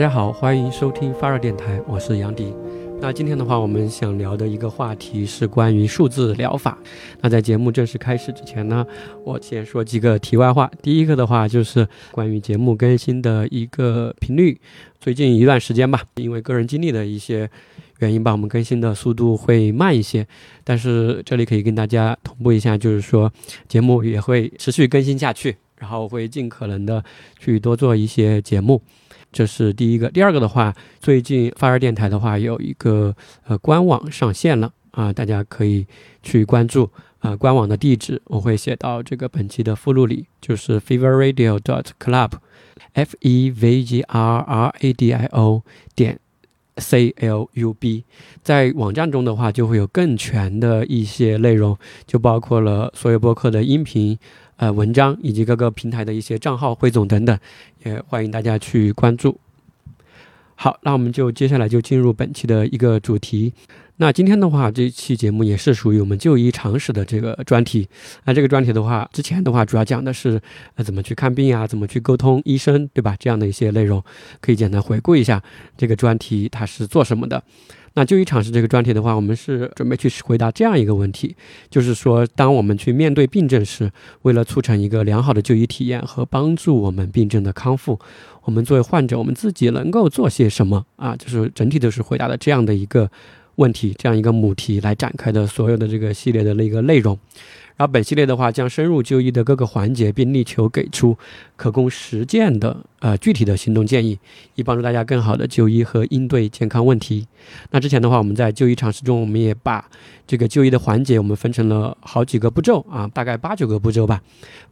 大家好，欢迎收听发热电台，我是杨迪。那今天的话，我们想聊的一个话题是关于数字疗法。那在节目正式开始之前呢，我先说几个题外话。第一个的话就是关于节目更新的一个频率。最近一段时间吧，因为个人经历的一些原因吧，我们更新的速度会慢一些。但是这里可以跟大家同步一下，就是说节目也会持续更新下去，然后会尽可能的去多做一些节目。这是第一个，第二个的话，最近发热电台的话有一个呃官网上线了啊，大家可以去关注啊，官网的地址我会写到这个本期的附录里，就是 feverradio dot club，f e v g r r a d i o 点 c l u b，在网站中的话就会有更全的一些内容，就包括了所有播客的音频。呃，文章以及各个平台的一些账号汇总等等，也欢迎大家去关注。好，那我们就接下来就进入本期的一个主题。那今天的话，这期节目也是属于我们就医常识的这个专题。那这个专题的话，之前的话主要讲的是呃怎么去看病啊，怎么去沟通医生，对吧？这样的一些内容，可以简单回顾一下这个专题它是做什么的。那就医常识这个专题的话，我们是准备去回答这样一个问题，就是说，当我们去面对病症时，为了促成一个良好的就医体验和帮助我们病症的康复，我们作为患者，我们自己能够做些什么啊？就是整体都是回答的这样的一个问题，这样一个母题来展开的所有的这个系列的那个内容。然后本系列的话，将深入就医的各个环节，并力求给出可供实践的呃具体的行动建议，以帮助大家更好的就医和应对健康问题。那之前的话，我们在就医常识中，我们也把这个就医的环节，我们分成了好几个步骤啊，大概八九个步骤吧，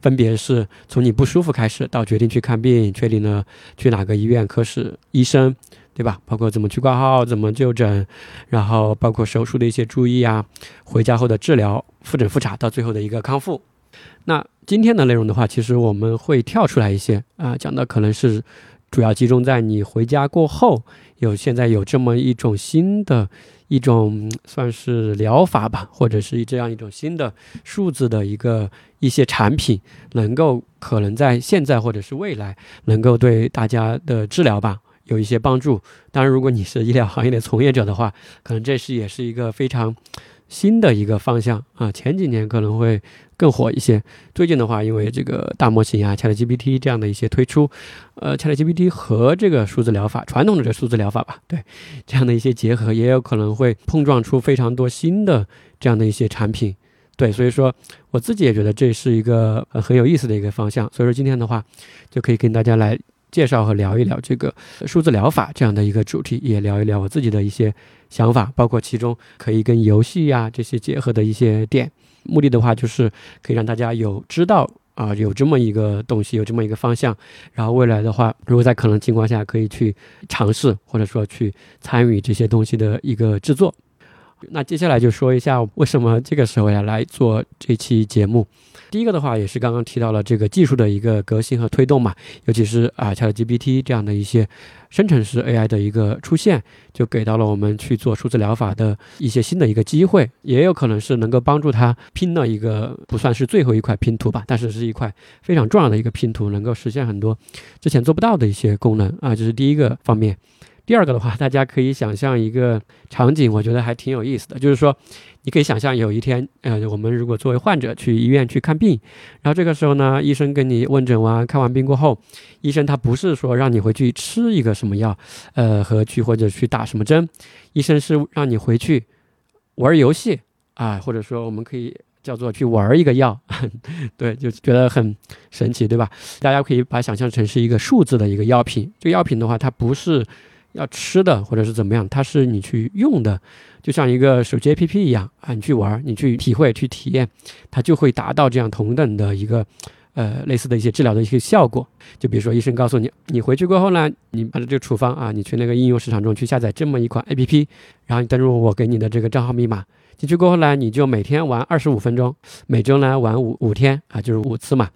分别是从你不舒服开始，到决定去看病，确定了去哪个医院科室医生。对吧？包括怎么去挂号，怎么就诊，然后包括手术的一些注意啊，回家后的治疗、复诊复查，到最后的一个康复。那今天的内容的话，其实我们会跳出来一些啊，讲的可能是主要集中在你回家过后，有现在有这么一种新的一种算是疗法吧，或者是这样一种新的数字的一个一些产品，能够可能在现在或者是未来能够对大家的治疗吧。有一些帮助，当然，如果你是医疗行业的从业者的话，可能这是也是一个非常新的一个方向啊。前几年可能会更火一些，最近的话，因为这个大模型啊，ChatGPT 这样的一些推出，呃，ChatGPT 和这个数字疗法，传统的这数字疗法吧，对，这样的一些结合，也有可能会碰撞出非常多新的这样的一些产品，对，所以说我自己也觉得这是一个很有意思的一个方向，所以说今天的话，就可以跟大家来。介绍和聊一聊这个数字疗法这样的一个主题，也聊一聊我自己的一些想法，包括其中可以跟游戏呀这些结合的一些点。目的的话，就是可以让大家有知道啊有这么一个东西，有这么一个方向，然后未来的话，如果在可能情况下，可以去尝试或者说去参与这些东西的一个制作。那接下来就说一下为什么这个时候要来做这期节目。第一个的话，也是刚刚提到了这个技术的一个革新和推动嘛，尤其是啊，ChatGPT 这样的一些生成式 AI 的一个出现，就给到了我们去做数字疗法的一些新的一个机会，也有可能是能够帮助他拼了一个不算是最后一块拼图吧，但是是一块非常重要的一个拼图，能够实现很多之前做不到的一些功能啊，这是第一个方面。第二个的话，大家可以想象一个场景，我觉得还挺有意思的，就是说，你可以想象有一天，呃，我们如果作为患者去医院去看病，然后这个时候呢，医生跟你问诊完、看完病过后，医生他不是说让你回去吃一个什么药，呃，和去或者去打什么针，医生是让你回去玩游戏啊，或者说我们可以叫做去玩一个药，对，就觉得很神奇，对吧？大家可以把想象成是一个数字的一个药品，这个药品的话，它不是。要吃的或者是怎么样，它是你去用的，就像一个手机 APP 一样啊，你去玩，你去体会、去体验，它就会达到这样同等的一个，呃，类似的一些治疗的一些效果。就比如说，医生告诉你，你回去过后呢，你按照这个处方啊，你去那个应用市场中去下载这么一款 APP，然后你登录我给你的这个账号密码，进去过后呢，你就每天玩二十五分钟，每周呢玩五五天啊，就是五次嘛，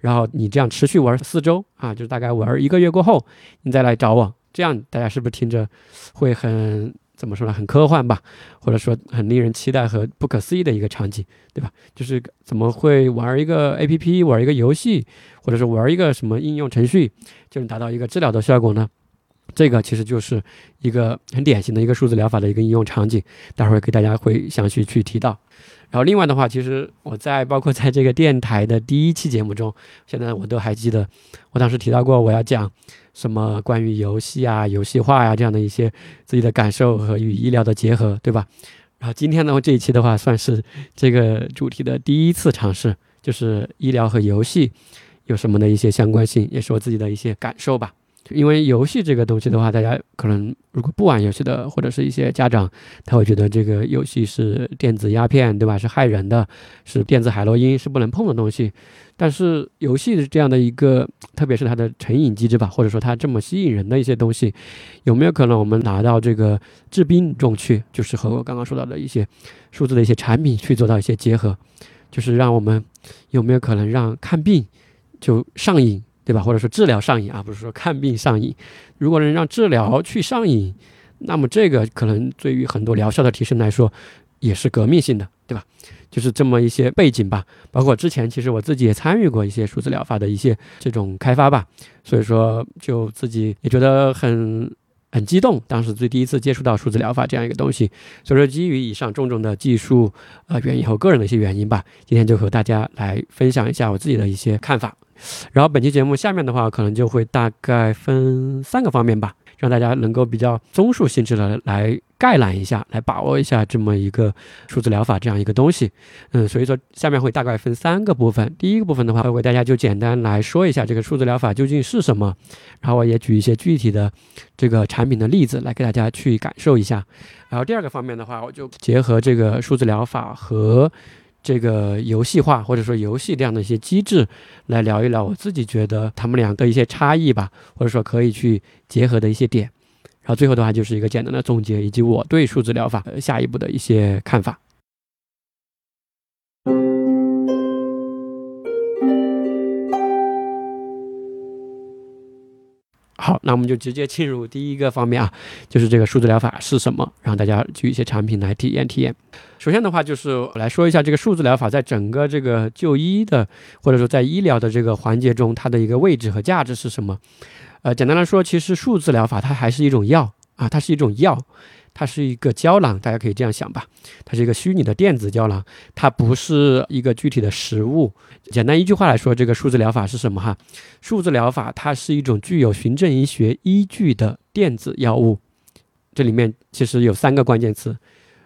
然后你这样持续玩四周啊，就是大概玩一个月过后，你再来找我。这样大家是不是听着会很怎么说呢？很科幻吧，或者说很令人期待和不可思议的一个场景，对吧？就是怎么会玩一个 A P P，玩一个游戏，或者是玩一个什么应用程序，就能达到一个治疗的效果呢？这个其实就是一个很典型的一个数字疗法的一个应用场景，待会儿给大家会详细去提到。然后另外的话，其实我在包括在这个电台的第一期节目中，现在我都还记得，我当时提到过我要讲什么关于游戏啊、游戏化呀这样的一些自己的感受和与医疗的结合，对吧？然后今天呢，这一期的话算是这个主题的第一次尝试，就是医疗和游戏有什么的一些相关性，也是我自己的一些感受吧。因为游戏这个东西的话，大家可能如果不玩游戏的，或者是一些家长，他会觉得这个游戏是电子鸦片，对吧？是害人的，是电子海洛因，是不能碰的东西。但是游戏这样的一个，特别是它的成瘾机制吧，或者说它这么吸引人的一些东西，有没有可能我们拿到这个治病中去，就是和我刚刚说到的一些数字的一些产品去做到一些结合，就是让我们有没有可能让看病就上瘾？对吧？或者说治疗上瘾啊，不是说看病上瘾。如果能让治疗去上瘾，那么这个可能对于很多疗效的提升来说，也是革命性的，对吧？就是这么一些背景吧。包括之前其实我自己也参与过一些数字疗法的一些这种开发吧，所以说就自己也觉得很很激动。当时最第一次接触到数字疗法这样一个东西，所以说基于以上种种的技术呃原因和个人的一些原因吧，今天就和大家来分享一下我自己的一些看法。然后本期节目下面的话，可能就会大概分三个方面吧，让大家能够比较综述性质的来概览一下，来把握一下这么一个数字疗法这样一个东西。嗯，所以说下面会大概分三个部分。第一个部分的话，会为大家就简单来说一下这个数字疗法究竟是什么，然后我也举一些具体的这个产品的例子来给大家去感受一下。然后第二个方面的话，我就结合这个数字疗法和。这个游戏化或者说游戏这样的一些机制，来聊一聊我自己觉得他们两个一些差异吧，或者说可以去结合的一些点。然后最后的话就是一个简单的总结，以及我对数字疗法下一步的一些看法。好，那我们就直接进入第一个方面啊，就是这个数字疗法是什么，让大家举一些产品来体验体验。首先的话，就是我来说一下这个数字疗法在整个这个就医的或者说在医疗的这个环节中，它的一个位置和价值是什么。呃，简单来说，其实数字疗法它还是一种药啊，它是一种药。它是一个胶囊，大家可以这样想吧，它是一个虚拟的电子胶囊，它不是一个具体的实物。简单一句话来说，这个数字疗法是什么哈？数字疗法它是一种具有循证医学依据的电子药物。这里面其实有三个关键词，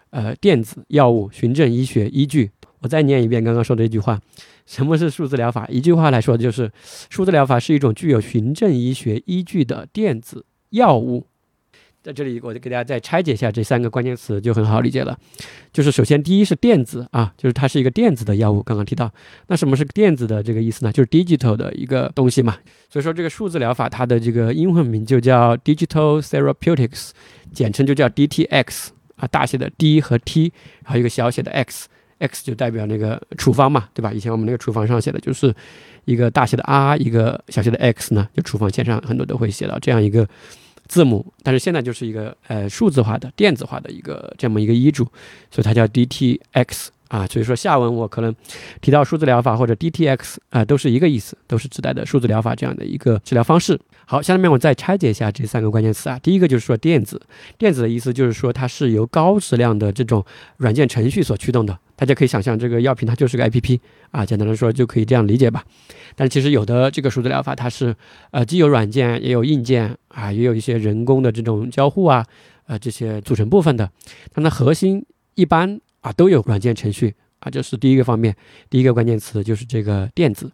呃，电子药物、循证医学依据。我再念一遍刚刚说的一句话：什么是数字疗法？一句话来说，就是数字疗法是一种具有循证医学依据的电子药物。在这里，我就给大家再拆解一下这三个关键词，就很好理解了。就是首先，第一是电子啊，就是它是一个电子的药物。刚刚提到，那什么是电子的这个意思呢？就是 digital 的一个东西嘛。所以说，这个数字疗法它的这个英文名就叫 digital therapeutics，简称就叫 DTX 啊，大写的 D 和 T，然后一个小写的 X，X 就代表那个处方嘛，对吧？以前我们那个处方上写的就是一个大写的 R，一个小写的 X 呢，就处方签上很多都会写到这样一个。字母，但是现在就是一个呃数字化的电子化的一个这么一个医嘱，所以它叫 DTX 啊。所以说下文我可能提到数字疗法或者 DTX 啊，都是一个意思，都是指代的数字疗法这样的一个治疗方式。好，下面我再拆解一下这三个关键词啊。第一个就是说电子，电子的意思就是说它是由高质量的这种软件程序所驱动的。大家可以想象，这个药品它就是个 APP 啊，简单的说就可以这样理解吧。但其实有的这个数字疗法，它是呃既有软件也有硬件啊，也有一些人工的这种交互啊，呃这些组成部分的。它的核心一般啊都有软件程序啊，这是第一个方面。第一个关键词就是这个电子。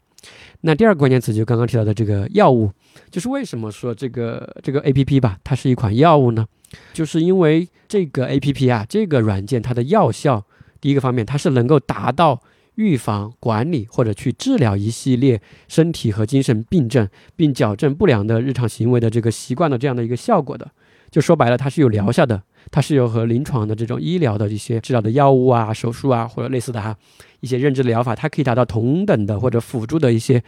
那第二个关键词就刚刚提到的这个药物，就是为什么说这个这个 APP 吧，它是一款药物呢？就是因为这个 APP 啊，这个软件它的药效。第一个方面，它是能够达到预防、管理或者去治疗一系列身体和精神病症，并矫正不良的日常行为的这个习惯的这样的一个效果的。就说白了，它是有疗效的，它是有和临床的这种医疗的一些治疗的药物啊、手术啊或者类似的哈一些认知疗法，它可以达到同等的或者辅助的一些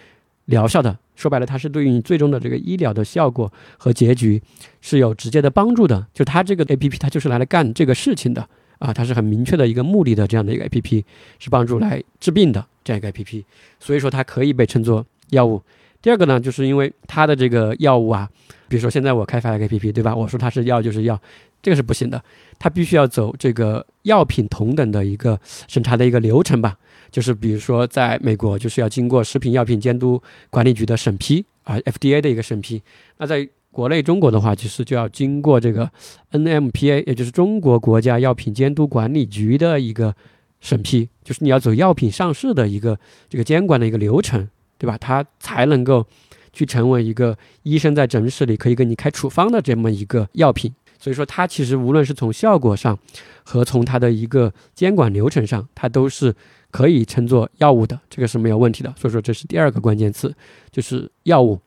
疗效的。说白了，它是对于你最终的这个医疗的效果和结局是有直接的帮助的。就它这个 A P P，它就是来来干这个事情的。啊，它是很明确的一个目的的这样的一个 A P P，是帮助来治病的这样一个 A P P，所以说它可以被称作药物。第二个呢，就是因为它的这个药物啊，比如说现在我开发一个 APP，对吧？我说它是药就是药，这个是不行的，它必须要走这个药品同等的一个审查的一个流程吧。就是比如说在美国，就是要经过食品药品监督管理局的审批啊，FDA 的一个审批。那在国内中国的话，其实就要经过这个 NMPA，也就是中国国家药品监督管理局的一个审批，就是你要走药品上市的一个这个监管的一个流程。对吧？它才能够去成为一个医生在诊室里可以给你开处方的这么一个药品。所以说，它其实无论是从效果上和从它的一个监管流程上，它都是可以称作药物的，这个是没有问题的。所以说，这是第二个关键词，就是药物。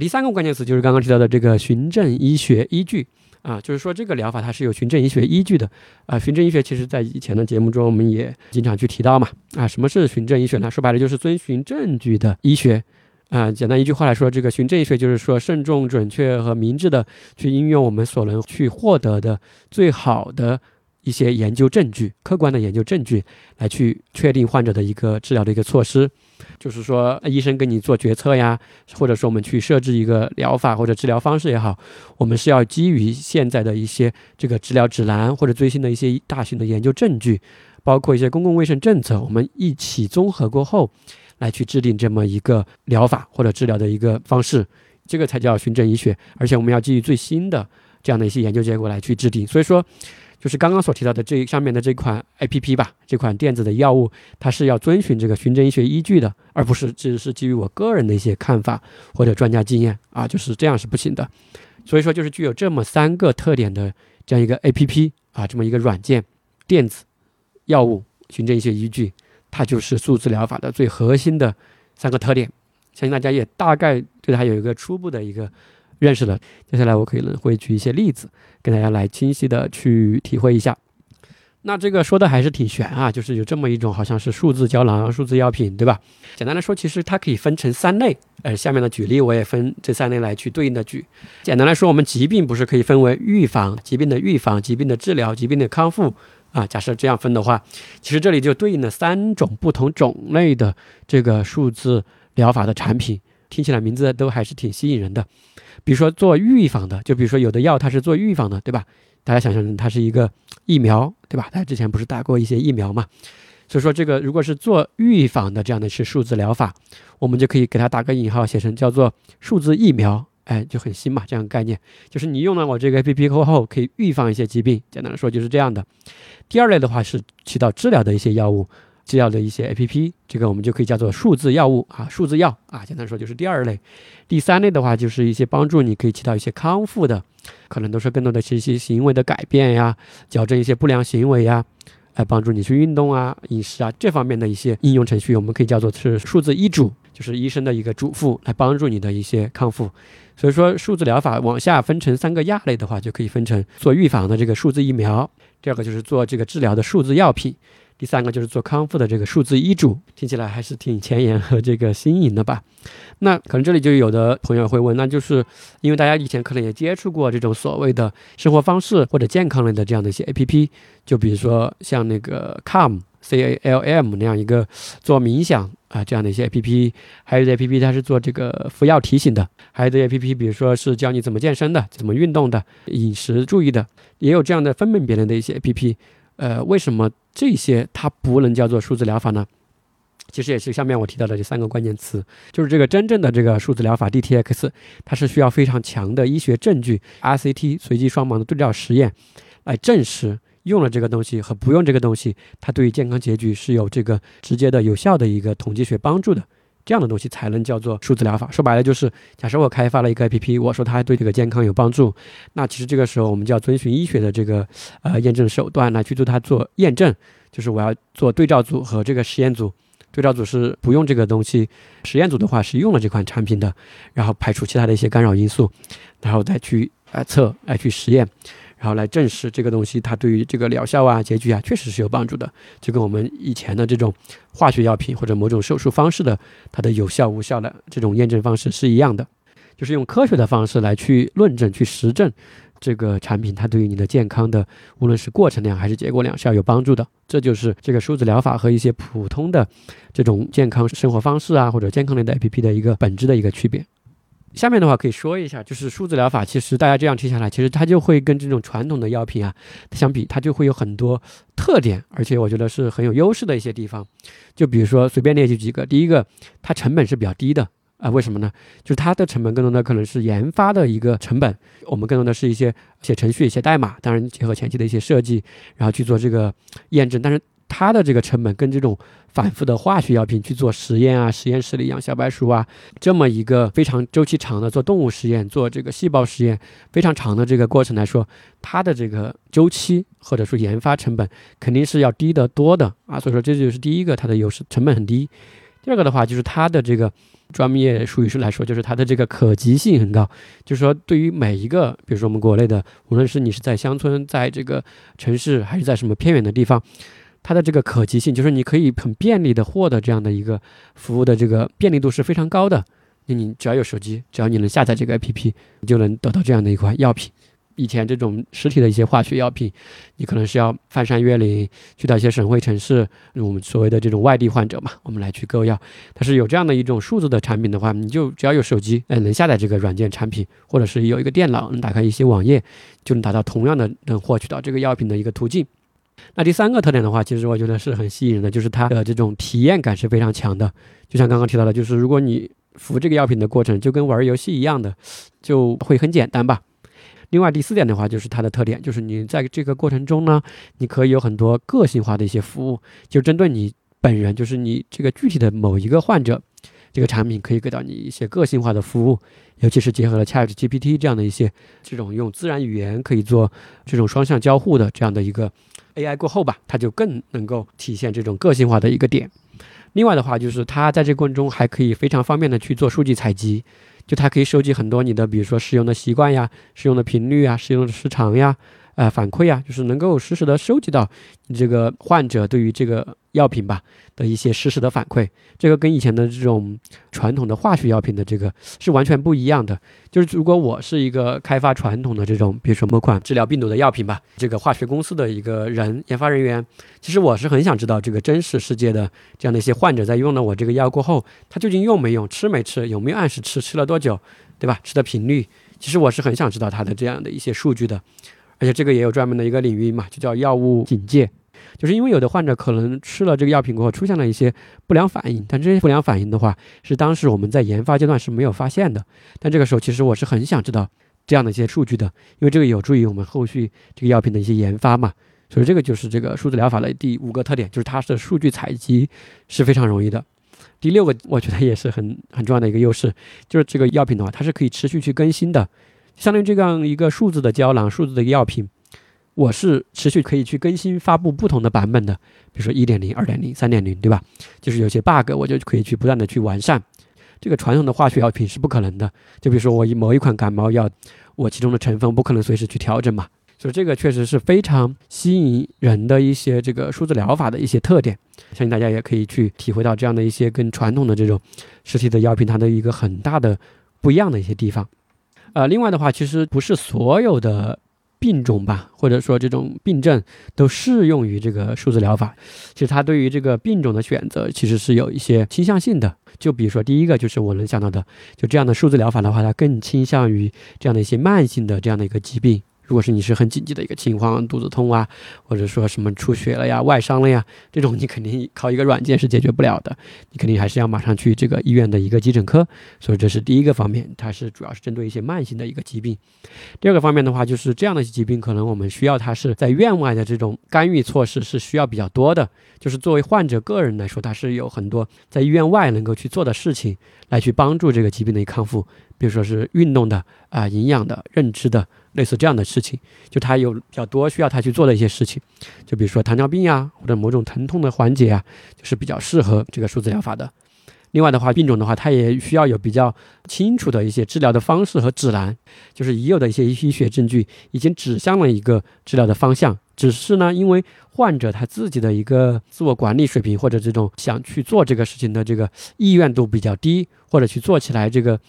第三个关键词就是刚刚提到的这个循证医学依据啊，就是说这个疗法它是有循证医学依据的啊。循证医学其实在以前的节目中我们也经常去提到嘛啊。什么是循证医学呢？说白了就是遵循证据的医学啊。简单一句话来说，这个循证医学就是说慎重、准确和明智的去应用我们所能去获得的最好的。一些研究证据，客观的研究证据来去确定患者的一个治疗的一个措施，就是说医生给你做决策呀，或者说我们去设置一个疗法或者治疗方式也好，我们是要基于现在的一些这个治疗指南或者最新的一些大型的研究证据，包括一些公共卫生政策，我们一起综合过后来去制定这么一个疗法或者治疗的一个方式，这个才叫循证医学，而且我们要基于最新的这样的一些研究结果来去制定，所以说。就是刚刚所提到的这上面的这款 A P P 吧，这款电子的药物，它是要遵循这个循证医学依据的，而不是只是基于我个人的一些看法或者专家经验啊，就是这样是不行的。所以说，就是具有这么三个特点的这样一个 A P P 啊，这么一个软件，电子药物循证医学依据，它就是数字疗法的最核心的三个特点。相信大家也大概对它有一个初步的一个。认识了，接下来我可能会举一些例子，跟大家来清晰的去体会一下。那这个说的还是挺玄啊，就是有这么一种好像是数字胶囊、数字药品，对吧？简单来说，其实它可以分成三类。呃，下面的举例我也分这三类来去对应的举。简单来说，我们疾病不是可以分为预防疾病的预防、疾病的治疗、疾病的康复啊？假设这样分的话，其实这里就对应了三种不同种类的这个数字疗法的产品，听起来名字都还是挺吸引人的。比如说做预防的，就比如说有的药它是做预防的，对吧？大家想象它是一个疫苗，对吧？大家之前不是打过一些疫苗嘛？所以说这个如果是做预防的这样的是数字疗法，我们就可以给它打个引号，写成叫做数字疫苗，哎，就很新嘛，这样概念就是你用了我这个 APP 过后，可以预防一些疾病。简单的说就是这样的。第二类的话是起到治疗的一些药物。制药的一些 A P P，这个我们就可以叫做数字药物啊，数字药啊，简单说就是第二类。第三类的话，就是一些帮助你可以起到一些康复的，可能都是更多的一些行为的改变呀，矫正一些不良行为呀，来帮助你去运动啊、饮食啊这方面的一些应用程序，我们可以叫做是数字医嘱，就是医生的一个嘱咐，来帮助你的一些康复。所以说，数字疗法往下分成三个亚类的话，就可以分成做预防的这个数字疫苗，第二个就是做这个治疗的数字药品。第三个就是做康复的这个数字医嘱，听起来还是挺前沿和这个新颖的吧？那可能这里就有的朋友会问，那就是因为大家以前可能也接触过这种所谓的生活方式或者健康类的这样的一些 A P P，就比如说像那个 Calm C A L M 那样一个做冥想啊这样的一些 A P P，还有的 A P P 它是做这个服药提醒的，还有的 A P P 比如说是教你怎么健身的、怎么运动的、饮食注意的，也有这样的分门别类的一些 A P P。呃，为什么这些它不能叫做数字疗法呢？其实也是下面我提到的这三个关键词，就是这个真正的这个数字疗法 DTX，它是需要非常强的医学证据，RCT 随机双盲的对照实验，来证实用了这个东西和不用这个东西，它对于健康结局是有这个直接的有效的一个统计学帮助的。这样的东西才能叫做数字疗法。说白了就是，假设我开发了一个 APP，我说它对这个健康有帮助，那其实这个时候我们就要遵循医学的这个呃验证手段来去做它做验证，就是我要做对照组和这个实验组。对照组是不用这个东西，实验组的话是用了这款产品的，然后排除其他的一些干扰因素，然后再去呃测来去实验。然后来证实这个东西，它对于这个疗效啊、结局啊，确实是有帮助的，就跟我们以前的这种化学药品或者某种手术方式的它的有效无效的这种验证方式是一样的，就是用科学的方式来去论证、去实证这个产品它对于你的健康的，无论是过程量还是结果量是要有帮助的。这就是这个数字疗法和一些普通的这种健康生活方式啊，或者健康类的 APP 的一个本质的一个区别。下面的话可以说一下，就是数字疗法，其实大家这样听下来，其实它就会跟这种传统的药品啊相比，它就会有很多特点，而且我觉得是很有优势的一些地方。就比如说随便列举几个，第一个，它成本是比较低的啊，为什么呢？就是它的成本更多的可能是研发的一个成本，我们更多的是一些写程序、写代码，当然结合前期的一些设计，然后去做这个验证，但是。它的这个成本跟这种反复的化学药品去做实验啊，实验室里养小白鼠啊，这么一个非常周期长的做动物实验、做这个细胞实验非常长的这个过程来说，它的这个周期或者说研发成本肯定是要低得多的啊。所以说这就是第一个它的优势，成本很低。第二个的话就是它的这个专业术语是来说，就是它的这个可及性很高，就是说对于每一个，比如说我们国内的，无论是你是在乡村、在这个城市，还是在什么偏远的地方。它的这个可及性，就是你可以很便利的获得这样的一个服务的这个便利度是非常高的。那你只要有手机，只要你能下载这个 APP，你就能得到这样的一款药品。以前这种实体的一些化学药品，你可能是要翻山越岭去到一些省会城市，我们所谓的这种外地患者嘛，我们来去购药。但是有这样的一种数字的产品的话，你就只要有手机，哎，能下载这个软件产品，或者是有一个电脑能打开一些网页，就能达到同样的能获取到这个药品的一个途径。那第三个特点的话，其实我觉得是很吸引人的，就是它的这种体验感是非常强的。就像刚刚提到的，就是如果你服这个药品的过程就跟玩游戏一样的，就会很简单吧。另外第四点的话，就是它的特点，就是你在这个过程中呢，你可以有很多个性化的一些服务，就针对你本人，就是你这个具体的某一个患者，这个产品可以给到你一些个性化的服务，尤其是结合了 ChatGPT 这样的一些这种用自然语言可以做这种双向交互的这样的一个。AI 过后吧，它就更能够体现这种个性化的一个点。另外的话，就是它在这个过程中还可以非常方便的去做数据采集，就它可以收集很多你的，比如说使用的习惯呀、使用的频率啊、使用的时长呀。呃，反馈啊，就是能够实时的收集到你这个患者对于这个药品吧的一些实时的反馈，这个跟以前的这种传统的化学药品的这个是完全不一样的。就是如果我是一个开发传统的这种，比如说某款治疗病毒的药品吧，这个化学公司的一个人研发人员，其实我是很想知道这个真实世界的这样的一些患者在用了我这个药过后，他究竟用没用，吃没吃，有没有按时吃，吃了多久，对吧？吃的频率，其实我是很想知道他的这样的一些数据的。而且这个也有专门的一个领域嘛，就叫药物警戒，就是因为有的患者可能吃了这个药品过后出现了一些不良反应，但这些不良反应的话，是当时我们在研发阶段是没有发现的。但这个时候其实我是很想知道这样的一些数据的，因为这个有助于我们后续这个药品的一些研发嘛。所以这个就是这个数字疗法的第五个特点，就是它的数据采集是非常容易的。第六个我觉得也是很很重要的一个优势，就是这个药品的话，它是可以持续去更新的。相当于这样一个数字的胶囊、数字的药品，我是持续可以去更新、发布不同的版本的，比如说一点零、二点零、三点零，对吧？就是有些 bug，我就可以去不断的去完善。这个传统的化学药品是不可能的，就比如说我一某一款感冒药，我其中的成分不可能随时去调整嘛。所以这个确实是非常吸引人的一些这个数字疗法的一些特点，相信大家也可以去体会到这样的一些跟传统的这种实体的药品它的一个很大的不一样的一些地方。呃，另外的话，其实不是所有的病种吧，或者说这种病症都适用于这个数字疗法。其实它对于这个病种的选择，其实是有一些倾向性的。就比如说第一个，就是我能想到的，就这样的数字疗法的话，它更倾向于这样的一些慢性的这样的一个疾病。如果是你是很紧急的一个情况，肚子痛啊，或者说什么出血了呀、外伤了呀，这种你肯定靠一个软件是解决不了的，你肯定还是要马上去这个医院的一个急诊科。所以这是第一个方面，它是主要是针对一些慢性的一个疾病。第二个方面的话，就是这样的疾病可能我们需要它是在院外的这种干预措施是需要比较多的，就是作为患者个人来说，它是有很多在医院外能够去做的事情，来去帮助这个疾病的一个康复，比如说是运动的啊、营养的、认知的。类似这样的事情，就他有比较多需要他去做的一些事情，就比如说糖尿病呀，或者某种疼痛的缓解啊，就是比较适合这个数字疗法的。另外的话，病种的话，它也需要有比较清楚的一些治疗的方式和指南，就是已有的一些医学证据已经指向了一个治疗的方向，只是呢，因为患者他自己的一个自我管理水平或者这种想去做这个事情的这个意愿度比较低，或者去做起来这个。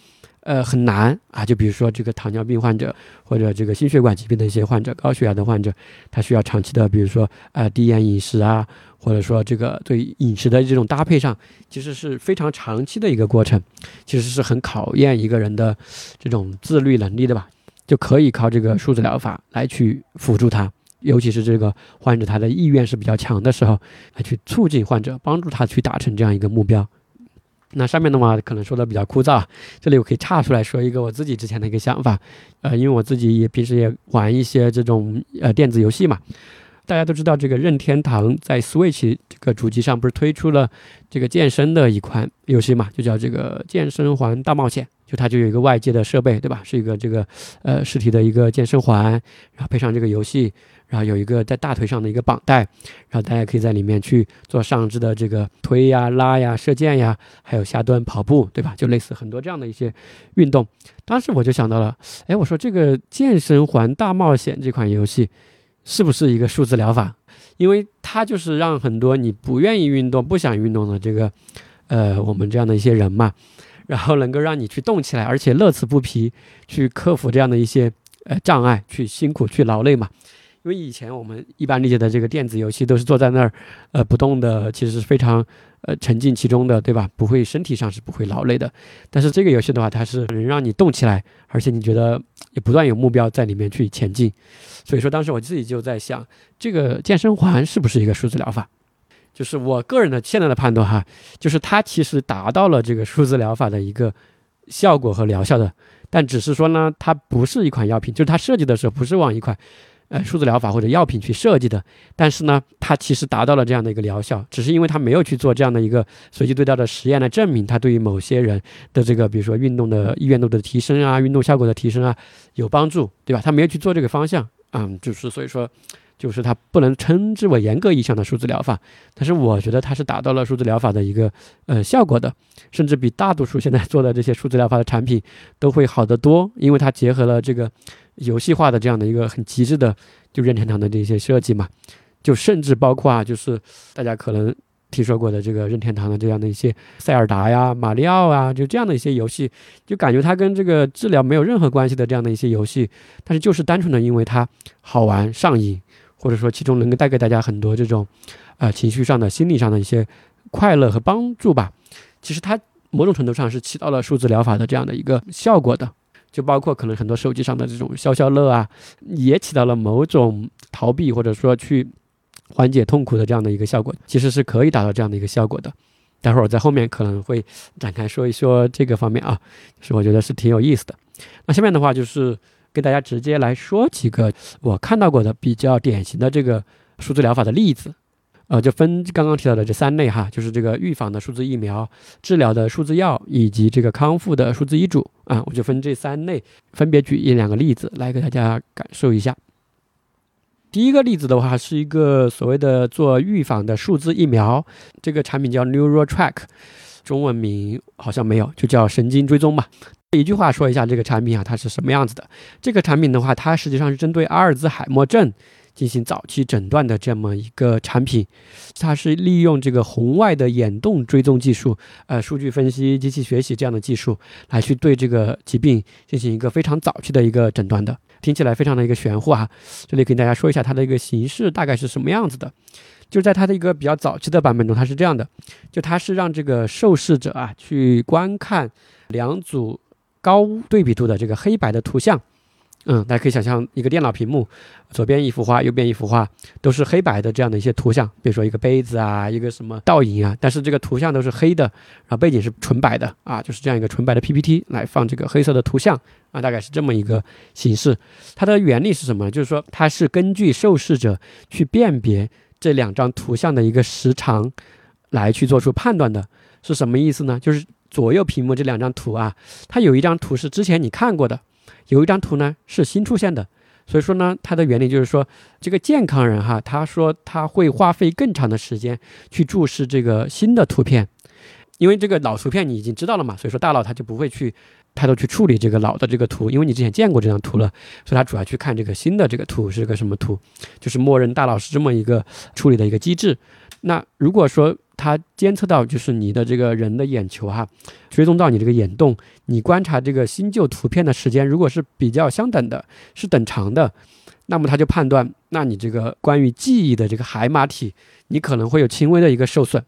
呃很难啊。就比如说这个糖尿病患者或者这个心血管疾病的一些患者、高血压的患者，他需要长期的，比如说呃低盐饮食啊，或者说这个对饮食的这种搭配上，其实是非常长期的一个过程，其实是很考验一个人的这种自律能力的吧。就可以靠这个数字疗法来去辅助他。尤其是这个患者他的意愿是比较强的时候，来去促进患者，帮助他去达成这样一个目标。那上面的话可能说的比较枯燥，这里我可以岔出来说一个我自己之前的一个想法。呃，因为我自己也平时也玩一些这种呃电子游戏嘛。大家都知道这个任天堂在 Switch 这个主机上不是推出了这个健身的一款游戏嘛，就叫这个健身环大冒险。就它就有一个外接的设备，对吧？是一个这个呃实体的一个健身环，然后配上这个游戏。然后有一个在大腿上的一个绑带，然后大家可以在里面去做上肢的这个推呀、拉呀、射箭呀，还有下蹲、跑步，对吧？就类似很多这样的一些运动。当时我就想到了，哎，我说这个健身环大冒险这款游戏是不是一个数字疗法？因为它就是让很多你不愿意运动、不想运动的这个呃我们这样的一些人嘛，然后能够让你去动起来，而且乐此不疲，去克服这样的一些呃障碍，去辛苦、去劳累嘛。因为以前我们一般理解的这个电子游戏都是坐在那儿，呃，不动的，其实是非常，呃，沉浸其中的，对吧？不会身体上是不会劳累的。但是这个游戏的话，它是能让你动起来，而且你觉得也不断有目标在里面去前进。所以说，当时我自己就在想，这个健身环是不是一个数字疗法？就是我个人的现在的判断哈，就是它其实达到了这个数字疗法的一个效果和疗效的，但只是说呢，它不是一款药品，就是它设计的时候不是往一款。呃，数字疗法或者药品去设计的，但是呢，它其实达到了这样的一个疗效，只是因为它没有去做这样的一个随机对照的实验来证明它对于某些人的这个，比如说运动的意愿度的提升啊，运动效果的提升啊有帮助，对吧？它没有去做这个方向，嗯，就是所以说，就是它不能称之为严格意义上的数字疗法，但是我觉得它是达到了数字疗法的一个呃效果的，甚至比大多数现在做的这些数字疗法的产品都会好得多，因为它结合了这个。游戏化的这样的一个很极致的，就任天堂的这些设计嘛，就甚至包括啊，就是大家可能听说过的这个任天堂的这样的一些塞尔达呀、马里奥啊，就这样的一些游戏，就感觉它跟这个治疗没有任何关系的这样的一些游戏，但是就是单纯的因为它好玩上瘾，或者说其中能够带给大家很多这种，呃情绪上的、心理上的一些快乐和帮助吧。其实它某种程度上是起到了数字疗法的这样的一个效果的。就包括可能很多手机上的这种消消乐啊，也起到了某种逃避或者说去缓解痛苦的这样的一个效果，其实是可以达到这样的一个效果的。待会儿我在后面可能会展开说一说这个方面啊，是我觉得是挺有意思的。那下面的话就是给大家直接来说几个我看到过的比较典型的这个数字疗法的例子。呃，就分刚刚提到的这三类哈，就是这个预防的数字疫苗、治疗的数字药以及这个康复的数字医嘱啊，我就分这三类，分别举一两个例子来给大家感受一下。第一个例子的话，是一个所谓的做预防的数字疫苗，这个产品叫 NeuroTrack，中文名好像没有，就叫神经追踪吧。一句话说一下这个产品啊，它是什么样子的？这个产品的话，它实际上是针对阿尔兹海默症。进行早期诊断的这么一个产品，它是利用这个红外的眼动追踪技术，呃，数据分析、机器学习这样的技术，来去对这个疾病进行一个非常早期的一个诊断的。听起来非常的一个玄乎啊！这里跟大家说一下它的一个形式大概是什么样子的，就在它的一个比较早期的版本中，它是这样的，就它是让这个受试者啊去观看两组高对比度的这个黑白的图像。嗯，大家可以想象一个电脑屏幕，左边一幅画，右边一幅画，都是黑白的这样的一些图像，比如说一个杯子啊，一个什么倒影啊，但是这个图像都是黑的，然后背景是纯白的啊，就是这样一个纯白的 PPT 来放这个黑色的图像啊，大概是这么一个形式。它的原理是什么？就是说它是根据受试者去辨别这两张图像的一个时长来去做出判断的，是什么意思呢？就是左右屏幕这两张图啊，它有一张图是之前你看过的。有一张图呢是新出现的，所以说呢，它的原理就是说，这个健康人哈，他说他会花费更长的时间去注视这个新的图片，因为这个老图片你已经知道了嘛，所以说大脑他就不会去太多去处理这个老的这个图，因为你之前见过这张图了，所以他主要去看这个新的这个图是个什么图，就是默认大脑是这么一个处理的一个机制。那如果说它监测到就是你的这个人的眼球哈，追踪到你这个眼动，你观察这个新旧图片的时间如果是比较相等的，是等长的，那么它就判断，那你这个关于记忆的这个海马体，你可能会有轻微的一个受损，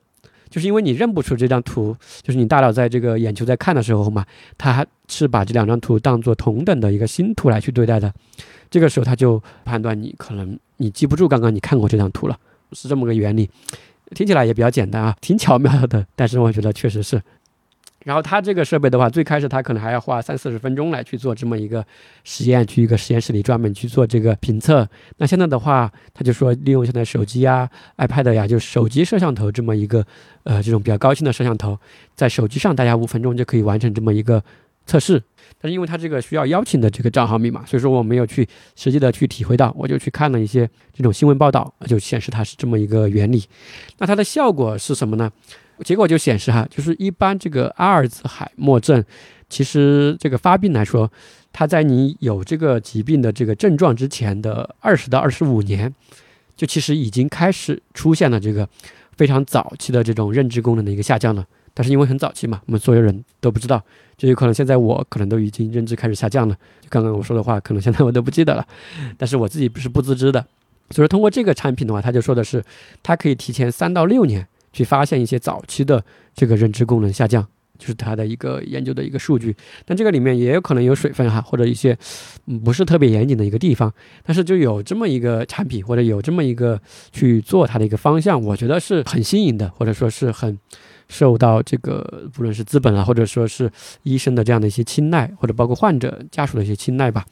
就是因为你认不出这张图，就是你大脑在这个眼球在看的时候嘛，它是把这两张图当做同等的一个新图来去对待的，这个时候它就判断你可能你记不住刚刚你看过这张图了，是这么个原理。听起来也比较简单啊，挺巧妙的，但是我觉得确实是。然后它这个设备的话，最开始它可能还要花三四十分钟来去做这么一个实验，去一个实验室里专门去做这个评测。那现在的话，他就说利用现在手机呀、iPad 呀，就是手机摄像头这么一个呃这种比较高清的摄像头，在手机上大家五分钟就可以完成这么一个测试。但是因为它这个需要邀请的这个账号密码，所以说我没有去实际的去体会到，我就去看了一些这种新闻报道，就显示它是这么一个原理。那它的效果是什么呢？结果就显示哈，就是一般这个阿尔兹海默症，其实这个发病来说，它在你有这个疾病的这个症状之前的二十到二十五年，就其实已经开始出现了这个非常早期的这种认知功能的一个下降了。但是因为很早期嘛，我们所有人都不知道，就有可能现在我可能都已经认知开始下降了。就刚刚我说的话，可能现在我都不记得了，但是我自己不是不自知的。所以通过这个产品的话，他就说的是，它可以提前三到六年去发现一些早期的这个认知功能下降，就是它的一个研究的一个数据。但这个里面也有可能有水分哈，或者一些不是特别严谨的一个地方。但是就有这么一个产品，或者有这么一个去做它的一个方向，我觉得是很新颖的，或者说是很。受到这个不论是资本啊，或者说是医生的这样的一些青睐，或者包括患者家属的一些青睐吧，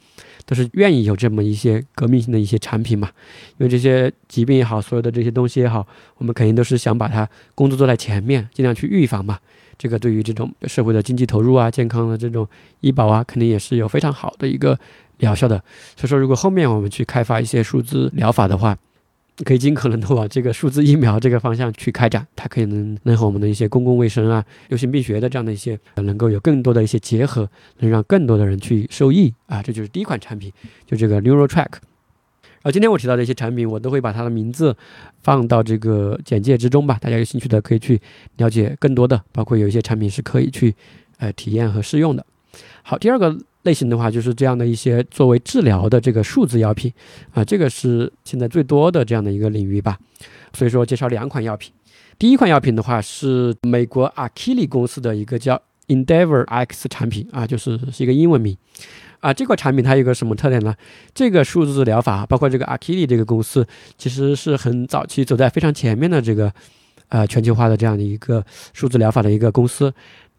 都是愿意有这么一些革命性的一些产品嘛。因为这些疾病也好，所有的这些东西也好，我们肯定都是想把它工作做在前面，尽量去预防嘛。这个对于这种社会的经济投入啊、健康的这种医保啊，肯定也是有非常好的一个疗效的。所以说，如果后面我们去开发一些数字疗法的话，可以尽可能的往这个数字疫苗这个方向去开展，它可以能能和我们的一些公共卫生啊、流行病学的这样的一些能够有更多的一些结合，能让更多的人去受益啊。这就是第一款产品，就这个 Neural Track。然后今天我提到的一些产品，我都会把它的名字放到这个简介之中吧，大家有兴趣的可以去了解更多的，包括有一些产品是可以去呃体验和试用的。好，第二个。类型的话，就是这样的一些作为治疗的这个数字药品，啊，这个是现在最多的这样的一个领域吧。所以说，介绍两款药品。第一款药品的话是美国阿基里公司的一个叫 Endeavor X 产品啊，就是是一个英文名啊。这款产品它有个什么特点呢？这个数字疗法，包括这个阿基里这个公司，其实是很早期走在非常前面的这个呃全球化的这样的一个数字疗法的一个公司。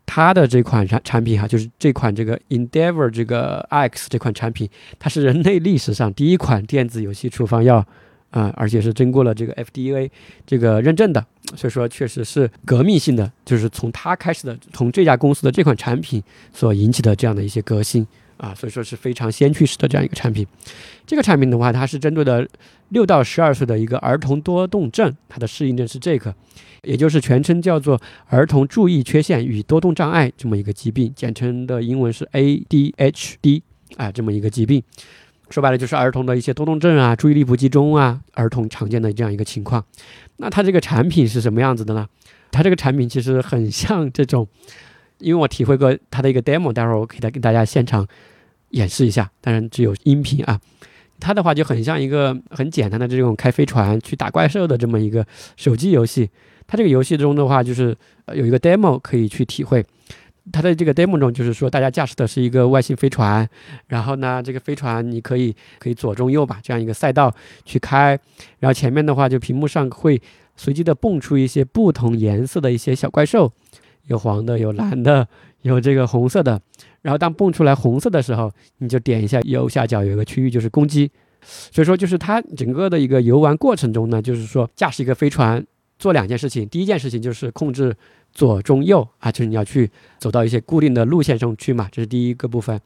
它的这款产产品哈，就是这款这个 Endeavor 这个 X 这款产品，它是人类历史上第一款电子游戏处方药啊，而且是经过了这个 FDA 这个认证的，所以说确实是革命性的，就是从它开始的，从这家公司的这款产品所引起的这样的一些革新。啊，所以说是非常先驱式的这样一个产品。这个产品的话，它是针对的六到十二岁的一个儿童多动症，它的适应症是这个。也就是全称叫做儿童注意缺陷与多动障碍这么一个疾病，简称的英文是 ADHD 啊，这么一个疾病，说白了就是儿童的一些多动症啊，注意力不集中啊，儿童常见的这样一个情况。那它这个产品是什么样子的呢？它这个产品其实很像这种，因为我体会过它的一个 demo，待会儿我可以给大家现场演示一下，当然只有音频啊。它的话就很像一个很简单的这种开飞船去打怪兽的这么一个手机游戏。它这个游戏中的话，就是有一个 demo 可以去体会。它的这个 demo 中，就是说大家驾驶的是一个外星飞船，然后呢，这个飞船你可以可以左中右吧，这样一个赛道去开。然后前面的话，就屏幕上会随机的蹦出一些不同颜色的一些小怪兽，有黄的，有蓝的，有这个红色的。然后当蹦出来红色的时候，你就点一下右下角有一个区域，就是攻击。所以说，就是它整个的一个游玩过程中呢，就是说驾驶一个飞船。做两件事情，第一件事情就是控制左中右啊，就是你要去走到一些固定的路线上去嘛，这是第一个部分。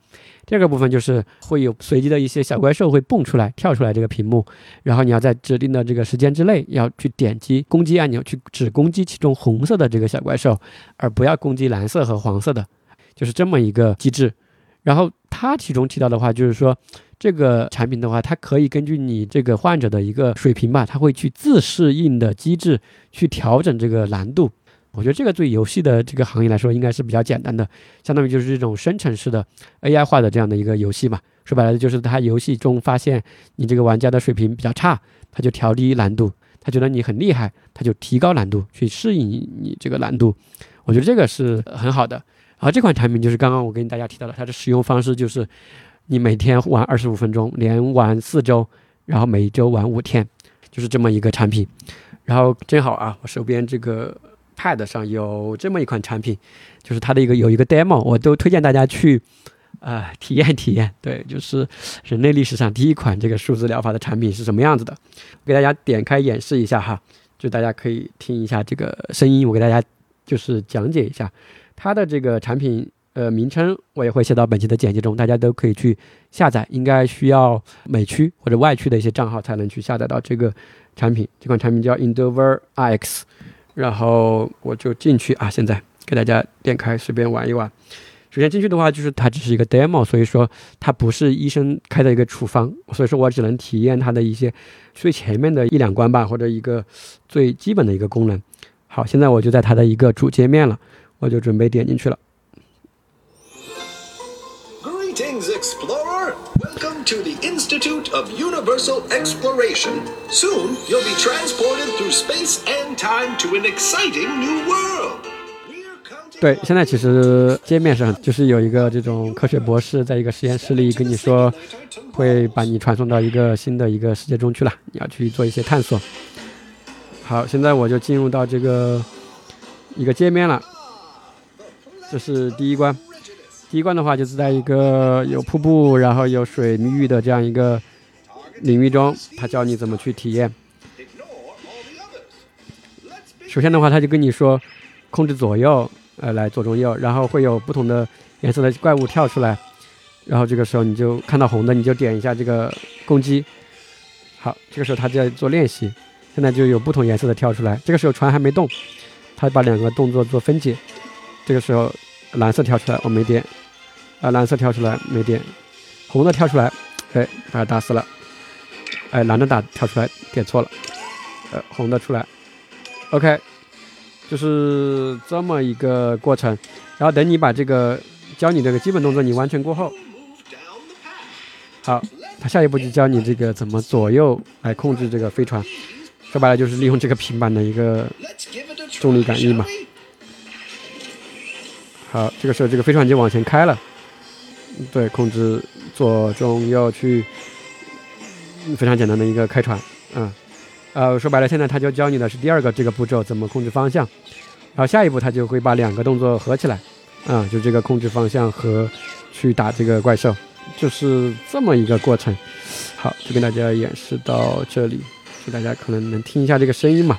第二个部分就是会有随机的一些小怪兽会蹦出来、跳出来这个屏幕，然后你要在指定的这个时间之内要去点击攻击按钮，去只攻击其中红色的这个小怪兽，而不要攻击蓝色和黄色的，就是这么一个机制。然后它。其中提到的话就是说，这个产品的话，它可以根据你这个患者的一个水平吧，它会去自适应的机制去调整这个难度。我觉得这个对游戏的这个行业来说应该是比较简单的，相当于就是这种生成式的 AI 化的这样的一个游戏嘛。说白了就是它游戏中发现你这个玩家的水平比较差，它就调低难度；他觉得你很厉害，他就提高难度去适应你这个难度。我觉得这个是很好的。然后这款产品就是刚刚我跟大家提到的，它的使用方式就是你每天玩二十五分钟，连玩四周，然后每周玩五天，就是这么一个产品。然后正好啊，我手边这个。Pad 上有这么一款产品，就是它的一个有一个 demo，我都推荐大家去，呃，体验体验。对，就是人类历史上第一款这个数字疗法的产品是什么样子的，我给大家点开演示一下哈，就大家可以听一下这个声音，我给大家就是讲解一下它的这个产品，呃，名称我也会写到本期的简介中，大家都可以去下载，应该需要美区或者外区的一些账号才能去下载到这个产品。这款产品叫 Endeavor X。然后我就进去啊，现在给大家点开，随便玩一玩。首先进去的话，就是它只是一个 demo，所以说它不是医生开的一个处方，所以说我只能体验它的一些最前面的一两关吧，或者一个最基本的一个功能。好，现在我就在它的一个主界面了，我就准备点进去了。Greetings, explore To the Institute of Universal Exploration. Soon, you'll be transported through space and time to an exciting new world. 对，现在其实界面上就是有一个这种科学博士在一个实验室里跟你说，会把你传送到一个新的一个世界中去了，你要去做一些探索。好，现在我就进入到这个一个界面了，这是第一关。第一关的话，就是在一个有瀑布，然后有水域的这样一个领域中，他教你怎么去体验。首先的话，他就跟你说，控制左右，呃，来左中右，然后会有不同的颜色的怪物跳出来，然后这个时候你就看到红的，你就点一下这个攻击。好，这个时候他就在做练习，现在就有不同颜色的跳出来，这个时候船还没动，他把两个动作做分解，这个时候蓝色跳出来，我没点。啊，蓝色跳出来没点，红的跳出来，哎，把它打死了。哎，蓝的打跳出来点错了，呃，红的出来。OK，就是这么一个过程。然后等你把这个教你这个基本动作你完成过后，好，他下一步就教你这个怎么左右来控制这个飞船。说白了就是利用这个平板的一个重力感应嘛。好，这个时候这个飞船就往前开了。对，控制左中右去，非常简单的一个开船，嗯，呃，说白了，现在他就教你的是第二个这个步骤，怎么控制方向，然后下一步他就会把两个动作合起来，啊，就这个控制方向和去打这个怪兽，就是这么一个过程。好，就跟大家演示到这里，就大家可能能听一下这个声音嘛，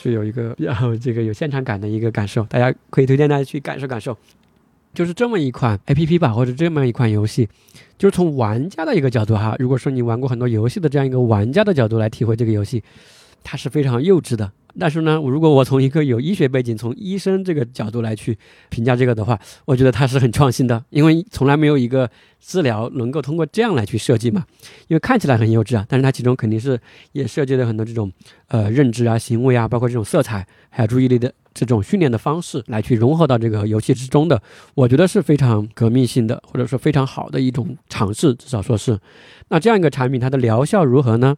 是有一个比较 这个有现场感的一个感受，大家可以推荐大家去感受感受。就是这么一款 A P P 吧，或者这么一款游戏，就是从玩家的一个角度哈，如果说你玩过很多游戏的这样一个玩家的角度来体会这个游戏，它是非常幼稚的。但是呢，如果我从一个有医学背景、从医生这个角度来去评价这个的话，我觉得它是很创新的，因为从来没有一个治疗能够通过这样来去设计嘛。因为看起来很幼稚啊，但是它其中肯定是也设计了很多这种呃认知啊、行为啊，包括这种色彩还有注意力的。这种训练的方式来去融合到这个游戏之中的，我觉得是非常革命性的，或者说非常好的一种尝试，至少说是。那这样一个产品，它的疗效如何呢？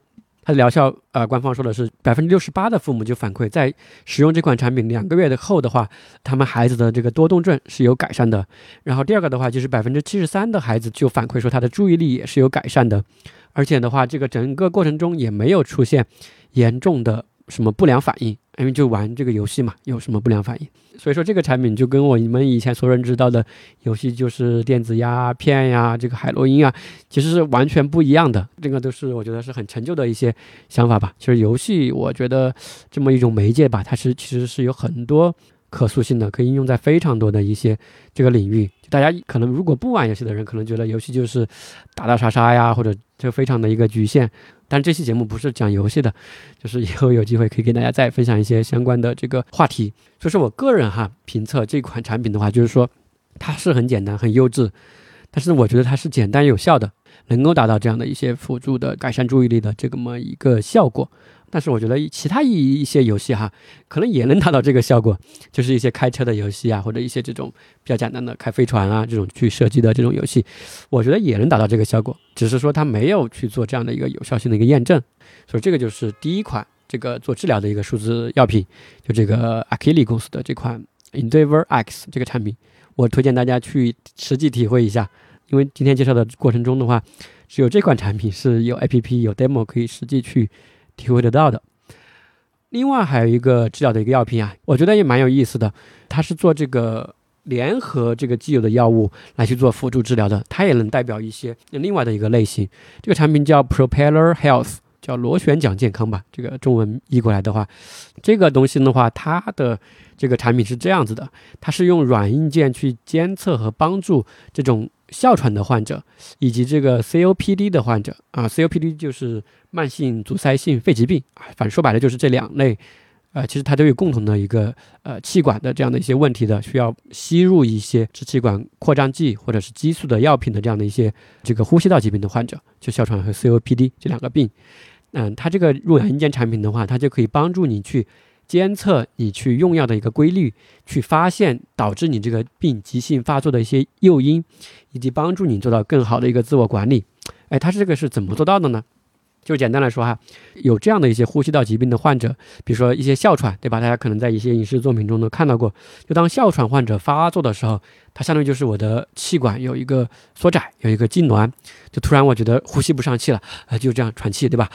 疗效，呃，官方说的是百分之六十八的父母就反馈，在使用这款产品两个月的后的话，他们孩子的这个多动症是有改善的。然后第二个的话，就是百分之七十三的孩子就反馈说他的注意力也是有改善的，而且的话，这个整个过程中也没有出现严重的。什么不良反应？因为就玩这个游戏嘛，有什么不良反应？所以说这个产品就跟我们以前所认知到的游戏，就是电子鸦片呀，这个海洛因啊，其实是完全不一样的。这个都是我觉得是很陈旧的一些想法吧。其实游戏，我觉得这么一种媒介吧，它是其实是有很多可塑性的，可以应用在非常多的一些这个领域。大家可能如果不玩游戏的人，可能觉得游戏就是打打杀杀呀，或者就非常的一个局限。但这期节目不是讲游戏的，就是以后有机会可以跟大家再分享一些相关的这个话题。就是我个人哈评测这款产品的话，就是说它是很简单、很优质，但是我觉得它是简单有效的，能够达到这样的一些辅助的改善注意力的这么一个效果。但是我觉得其他一一些游戏哈，可能也能达到这个效果，就是一些开车的游戏啊，或者一些这种比较简单的开飞船啊这种去设计的这种游戏，我觉得也能达到这个效果，只是说它没有去做这样的一个有效性的一个验证。所以这个就是第一款这个做治疗的一个数字药品，就这个 Akili 公司的这款 Endeavor X 这个产品，我推荐大家去实际体会一下，因为今天介绍的过程中的话，只有这款产品是有 APP 有 demo 可以实际去。体会得到的。另外还有一个治疗的一个药品啊，我觉得也蛮有意思的。它是做这个联合这个既有的药物来去做辅助治疗的，它也能代表一些另外的一个类型。这个产品叫 Propeller Health，叫螺旋桨健康吧。这个中文译过来的话，这个东西的话，它的这个产品是这样子的，它是用软硬件去监测和帮助这种。哮喘的患者，以及这个 COPD 的患者啊，COPD 就是慢性阻塞性肺疾病啊，反正说白了就是这两类，呃，其实它都有共同的一个呃气管的这样的一些问题的，需要吸入一些支气管扩张剂或者是激素的药品的这样的一些这个呼吸道疾病的患者，就哮喘和 COPD 这两个病，嗯，它这个入软硬件产品的话，它就可以帮助你去。监测你去用药的一个规律，去发现导致你这个病急性发作的一些诱因，以及帮助你做到更好的一个自我管理。哎，它这个是怎么做到的呢？就简单来说哈，有这样的一些呼吸道疾病的患者，比如说一些哮喘，对吧？大家可能在一些影视作品中都看到过。就当哮喘患者发作的时候，它相当于就是我的气管有一个缩窄，有一个痉挛，就突然我觉得呼吸不上气了，啊，就这样喘气，对吧？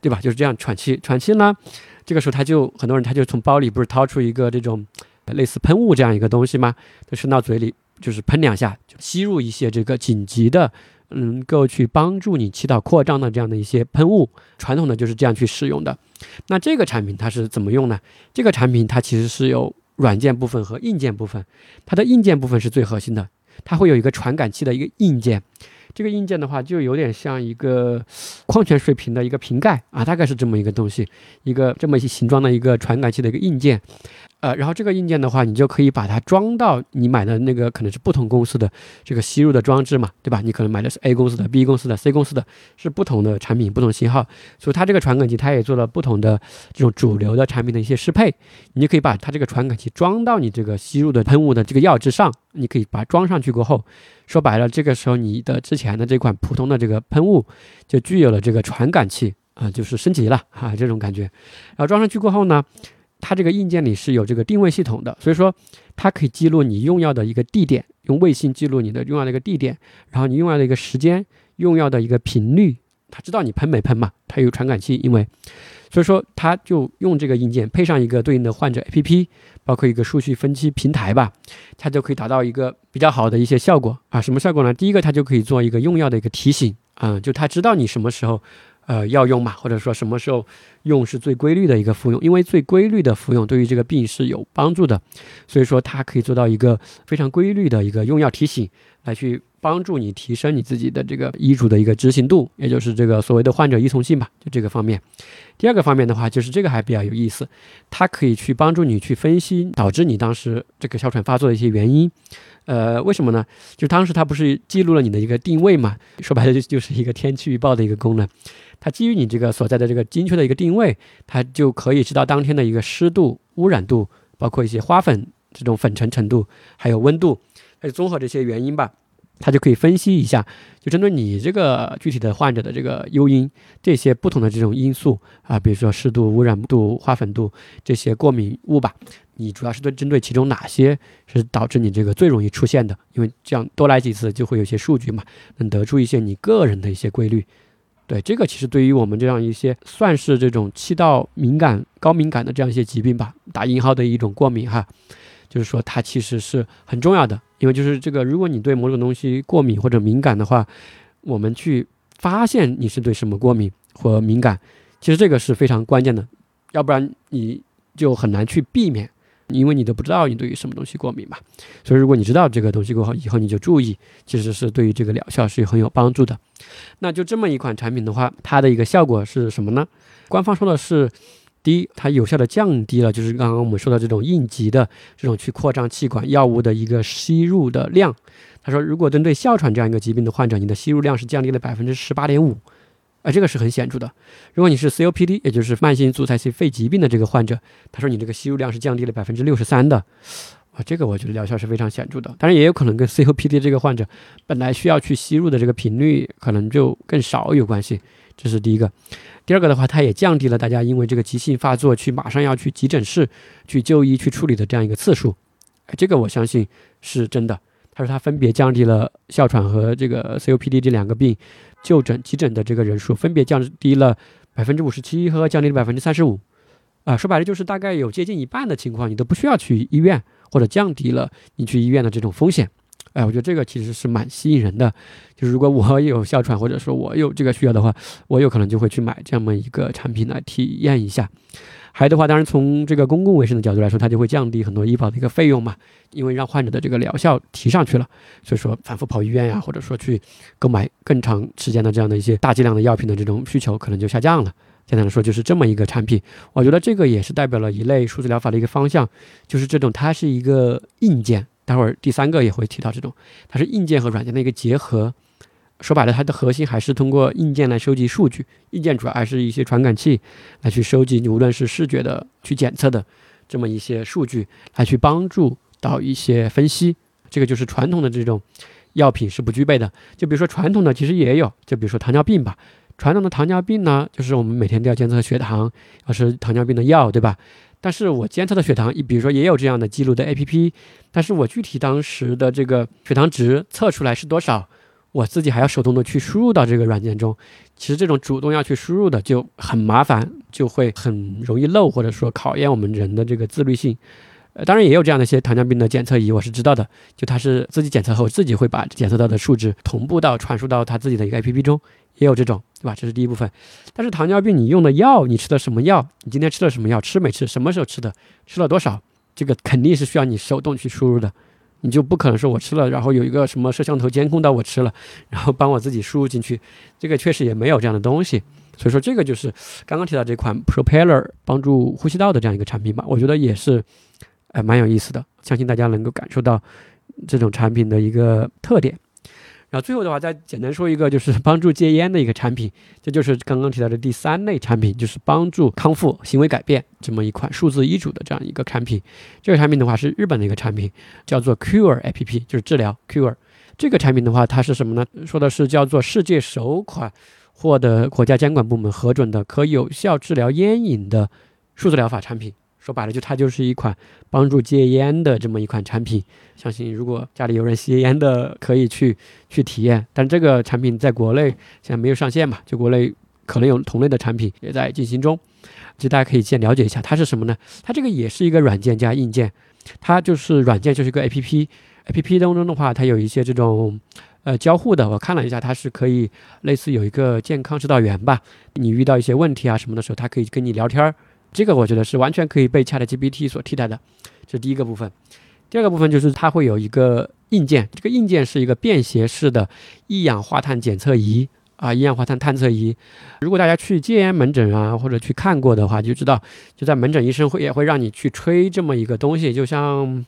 对吧？就是这样喘气，喘气呢？这个时候，他就很多人，他就从包里不是掏出一个这种类似喷雾这样一个东西吗？就伸到嘴里，就是喷两下，吸入一些这个紧急的，能够去帮助你气道扩张的这样的一些喷雾。传统的就是这样去使用的。那这个产品它是怎么用呢？这个产品它其实是有软件部分和硬件部分。它的硬件部分是最核心的，它会有一个传感器的一个硬件。这个硬件的话，就有点像一个矿泉水瓶的一个瓶盖啊，大概是这么一个东西，一个这么一形状的一个传感器的一个硬件。呃，然后这个硬件的话，你就可以把它装到你买的那个可能是不同公司的这个吸入的装置嘛，对吧？你可能买的是 A 公司的、B 公司的、C 公司的，是不同的产品、不同型号，所以它这个传感器它也做了不同的这种主流的产品的一些适配。你就可以把它这个传感器装到你这个吸入的喷雾的这个药之上，你可以把它装上去过后，说白了，这个时候你的之前的这款普通的这个喷雾就具有了这个传感器啊，就是升级了啊这种感觉。然后装上去过后呢？它这个硬件里是有这个定位系统的，所以说它可以记录你用药的一个地点，用卫星记录你的用药的一个地点，然后你用药的一个时间，用药的一个频率，他知道你喷没喷嘛？它有传感器，因为，所以说他就用这个硬件配上一个对应的患者 APP，包括一个数据分析平台吧，它就可以达到一个比较好的一些效果啊。什么效果呢？第一个，它就可以做一个用药的一个提醒啊，就他知道你什么时候。呃，要用嘛，或者说什么时候用是最规律的一个服用，因为最规律的服用对于这个病是有帮助的，所以说它可以做到一个非常规律的一个用药提醒，来去帮助你提升你自己的这个医嘱的一个执行度，也就是这个所谓的患者依从性吧，就这个方面。第二个方面的话，就是这个还比较有意思，它可以去帮助你去分析导致你当时这个哮喘发作的一些原因。呃，为什么呢？就当时它不是记录了你的一个定位嘛？说白了就就是一个天气预报的一个功能。它基于你这个所在的这个精确的一个定位，它就可以知道当天的一个湿度、污染度，包括一些花粉这种粉尘程度，还有温度，还有综合这些原因吧。它就可以分析一下，就针对你这个具体的患者的这个诱因，这些不同的这种因素啊，比如说湿度、污染度、花粉度这些过敏物吧。你主要是对针对其中哪些是导致你这个最容易出现的？因为这样多来几次就会有些数据嘛，能得出一些你个人的一些规律。对这个，其实对于我们这样一些算是这种气道敏感、高敏感的这样一些疾病吧，打引号的一种过敏哈，就是说它其实是很重要的。因为就是这个，如果你对某种东西过敏或者敏感的话，我们去发现你是对什么过敏或敏感，其实这个是非常关键的，要不然你就很难去避免。因为你都不知道你对于什么东西过敏嘛，所以如果你知道这个东西过后，以后你就注意，其实是对于这个疗效是很有帮助的。那就这么一款产品的话，它的一个效果是什么呢？官方说的是第一，它有效的降低了就是刚刚我们说的这种应急的这种去扩张气管药物的一个吸入的量。他说，如果针对哮喘这样一个疾病的患者，你的吸入量是降低了百分之十八点五，啊，这个是很显著的。如果你是 COPD，也就是慢性阻塞性肺疾病的这个患者，他说你这个吸入量是降低了百分之六十三的，啊，这个我觉得疗效是非常显著的。当然也有可能跟 COPD 这个患者本来需要去吸入的这个频率可能就更少有关系。这是第一个。第二个的话，它也降低了大家因为这个急性发作去马上要去急诊室去就医去处理的这样一个次数，哎，这个我相信是真的。他说他分别降低了哮喘和这个 COPD 这两个病就诊急诊的这个人数，分别降低了百分之五十七和降低了百分之三十五，啊，说白了就是大概有接近一半的情况，你都不需要去医院，或者降低了你去医院的这种风险。哎，我觉得这个其实是蛮吸引人的。就是如果我有哮喘，或者说我有这个需要的话，我有可能就会去买这么一个产品来体验一下。还有的话，当然从这个公共卫生的角度来说，它就会降低很多医保的一个费用嘛，因为让患者的这个疗效提上去了。所以说，反复跑医院呀，或者说去购买更长时间的这样的一些大剂量的药品的这种需求，可能就下降了。简单的说，就是这么一个产品。我觉得这个也是代表了一类数字疗法的一个方向，就是这种它是一个硬件。待会儿第三个也会提到这种，它是硬件和软件的一个结合。说白了，它的核心还是通过硬件来收集数据。硬件主要还是一些传感器来去收集，无论是视觉的去检测的这么一些数据，来去帮助到一些分析。这个就是传统的这种药品是不具备的。就比如说传统的其实也有，就比如说糖尿病吧。传统的糖尿病呢，就是我们每天都要监测血糖，要是糖尿病的药，对吧？但是我监测的血糖，比如说也有这样的记录的 APP，但是我具体当时的这个血糖值测出来是多少，我自己还要手动的去输入到这个软件中。其实这种主动要去输入的就很麻烦，就会很容易漏，或者说考验我们人的这个自律性。呃，当然也有这样的一些糖尿病的检测仪，我是知道的，就它是自己检测后自己会把检测到的数值同步到传输到它自己的一个 APP 中。也有这种，对吧？这是第一部分。但是糖尿病，你用的药，你吃的什么药？你今天吃了什么药？吃没吃？什么时候吃的？吃了多少？这个肯定是需要你手动去输入的。你就不可能说我吃了，然后有一个什么摄像头监控到我吃了，然后帮我自己输入进去。这个确实也没有这样的东西。所以说，这个就是刚刚提到这款 Propeller 帮助呼吸道的这样一个产品吧。我觉得也是，哎，蛮有意思的。相信大家能够感受到这种产品的一个特点。然后最后的话，再简单说一个，就是帮助戒烟的一个产品，这就是刚刚提到的第三类产品，就是帮助康复、行为改变这么一款数字医嘱的这样一个产品。这个产品的话是日本的一个产品，叫做 Cure A P P，就是治疗 Cure。这个产品的话，它是什么呢？说的是叫做世界首款获得国家监管部门核准的可有效治疗烟瘾的数字疗法产品。说白了，就它就是一款帮助戒烟的这么一款产品。相信如果家里有人吸烟的，可以去去体验。但这个产品在国内现在没有上线嘛？就国内可能有同类的产品也在进行中。就大家可以先了解一下，它是什么呢？它这个也是一个软件加硬件。它就是软件就是一个 A P P，A P P 当中的话，它有一些这种呃交互的。我看了一下，它是可以类似有一个健康指导员吧。你遇到一些问题啊什么的时候，它可以跟你聊天儿。这个我觉得是完全可以被 ChatGPT 所替代的，这是第一个部分。第二个部分就是它会有一个硬件，这个硬件是一个便携式的一氧化碳检测仪啊，一氧化碳探测仪。如果大家去戒烟门诊啊，或者去看过的话，就知道就在门诊医生会也会让你去吹这么一个东西，就像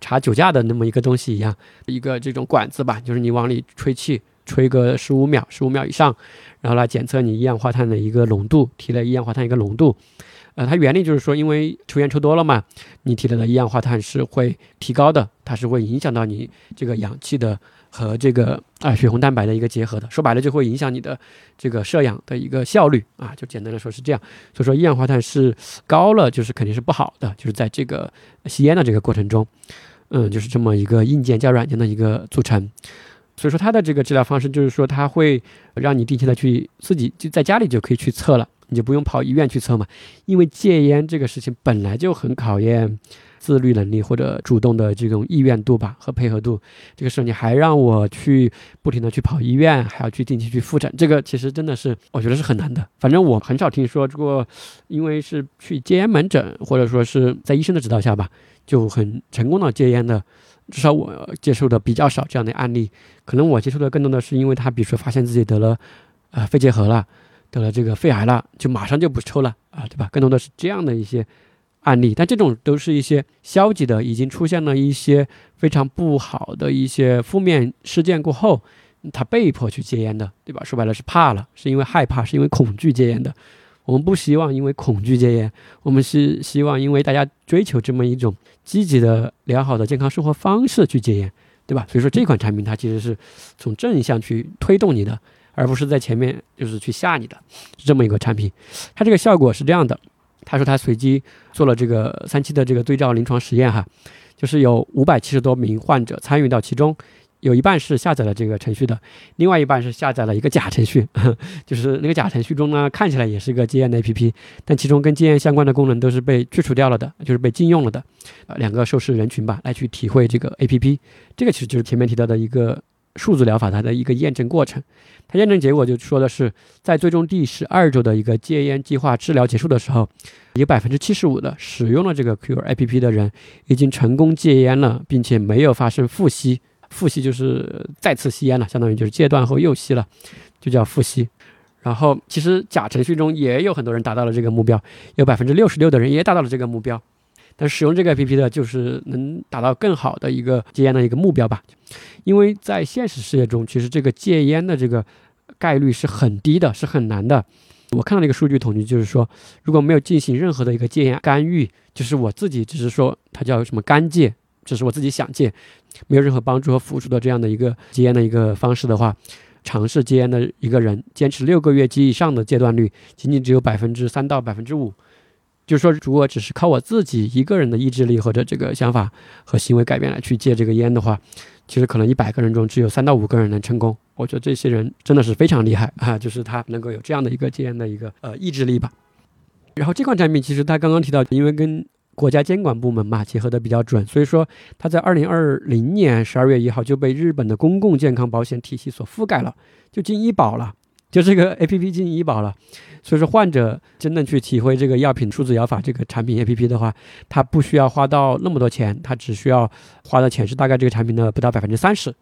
查酒驾的那么一个东西一样，一个这种管子吧，就是你往里吹气，吹个十五秒，十五秒以上，然后来检测你一氧化碳的一个浓度，体内一氧化碳一个浓度。呃，它原理就是说，因为抽烟抽多了嘛，你体内的一氧化碳是会提高的，它是会影响到你这个氧气的和这个啊血红蛋白的一个结合的。说白了，就会影响你的这个摄氧的一个效率啊。就简单的说是这样。所以说，一氧化碳是高了，就是肯定是不好的，就是在这个吸烟的这个过程中，嗯，就是这么一个硬件加软件的一个组成。所以说，它的这个治疗方式就是说，它会让你定期的去自己就在家里就可以去测了。你就不用跑医院去测嘛，因为戒烟这个事情本来就很考验自律能力或者主动的这种意愿度吧和配合度。这个时候你还让我去不停的去跑医院，还要去定期去复诊，这个其实真的是我觉得是很难的。反正我很少听说过，因为是去戒烟门诊或者说是在医生的指导下吧，就很成功的戒烟的，至少我接触的比较少这样的案例。可能我接触的更多的是因为他比如说发现自己得了呃肺结核了。得了这个肺癌了，就马上就不抽了，啊，对吧？更多的是这样的一些案例，但这种都是一些消极的，已经出现了一些非常不好的一些负面事件过后，他被迫去戒烟的，对吧？说白了是怕了，是因为害怕，是因为恐惧戒烟的。我们不希望因为恐惧戒烟，我们是希望因为大家追求这么一种积极的、良好的健康生活方式去戒烟，对吧？所以说这款产品它其实是从正向去推动你的。而不是在前面就是去吓你的，是这么一个产品。它这个效果是这样的，他说他随机做了这个三期的这个对照临床实验哈，就是有五百七十多名患者参与到其中，有一半是下载了这个程序的，另外一半是下载了一个假程序，就是那个假程序中呢看起来也是一个戒烟的 APP，但其中跟戒烟相关的功能都是被去除掉了的，就是被禁用了的。呃，两个受试人群吧来去体会这个 APP，这个其实就是前面提到的一个。数字疗法它的一个验证过程，它验证结果就说的是，在最终第十二周的一个戒烟计划治疗结束的时候，有百分之七十五的使用了这个 Cure APP 的人已经成功戒烟了，并且没有发生复吸。复吸就是再次吸烟了，相当于就是戒断后又吸了，就叫复吸。然后其实假程序中也有很多人达到了这个目标，有百分之六十六的人也达到了这个目标。但使用这个 APP 的，就是能达到更好的一个戒烟的一个目标吧。因为在现实世界中，其实这个戒烟的这个概率是很低的，是很难的。我看到那个数据统计，就是说，如果没有进行任何的一个戒烟干预，就是我自己只是说它叫什么干戒，只是我自己想戒，没有任何帮助和辅助的这样的一个戒烟的一个方式的话，尝试戒烟的一个人，坚持六个月及以上的戒断率，仅仅只有百分之三到百分之五。就是说，如果只是靠我自己一个人的意志力或者这个想法和行为改变来去戒这个烟的话，其实可能一百个人中只有三到五个人能成功。我觉得这些人真的是非常厉害啊！就是他能够有这样的一个戒烟的一个呃意志力吧。然后这款产品其实他刚刚提到，因为跟国家监管部门嘛结合的比较准，所以说他在二零二零年十二月一号就被日本的公共健康保险体系所覆盖了，就进医保了。就这个 A P P 进医保了，所以说患者真正去体会这个药品数字疗法这个产品 A P P 的话，他不需要花到那么多钱，他只需要花的钱是大概这个产品的不到百分之三十。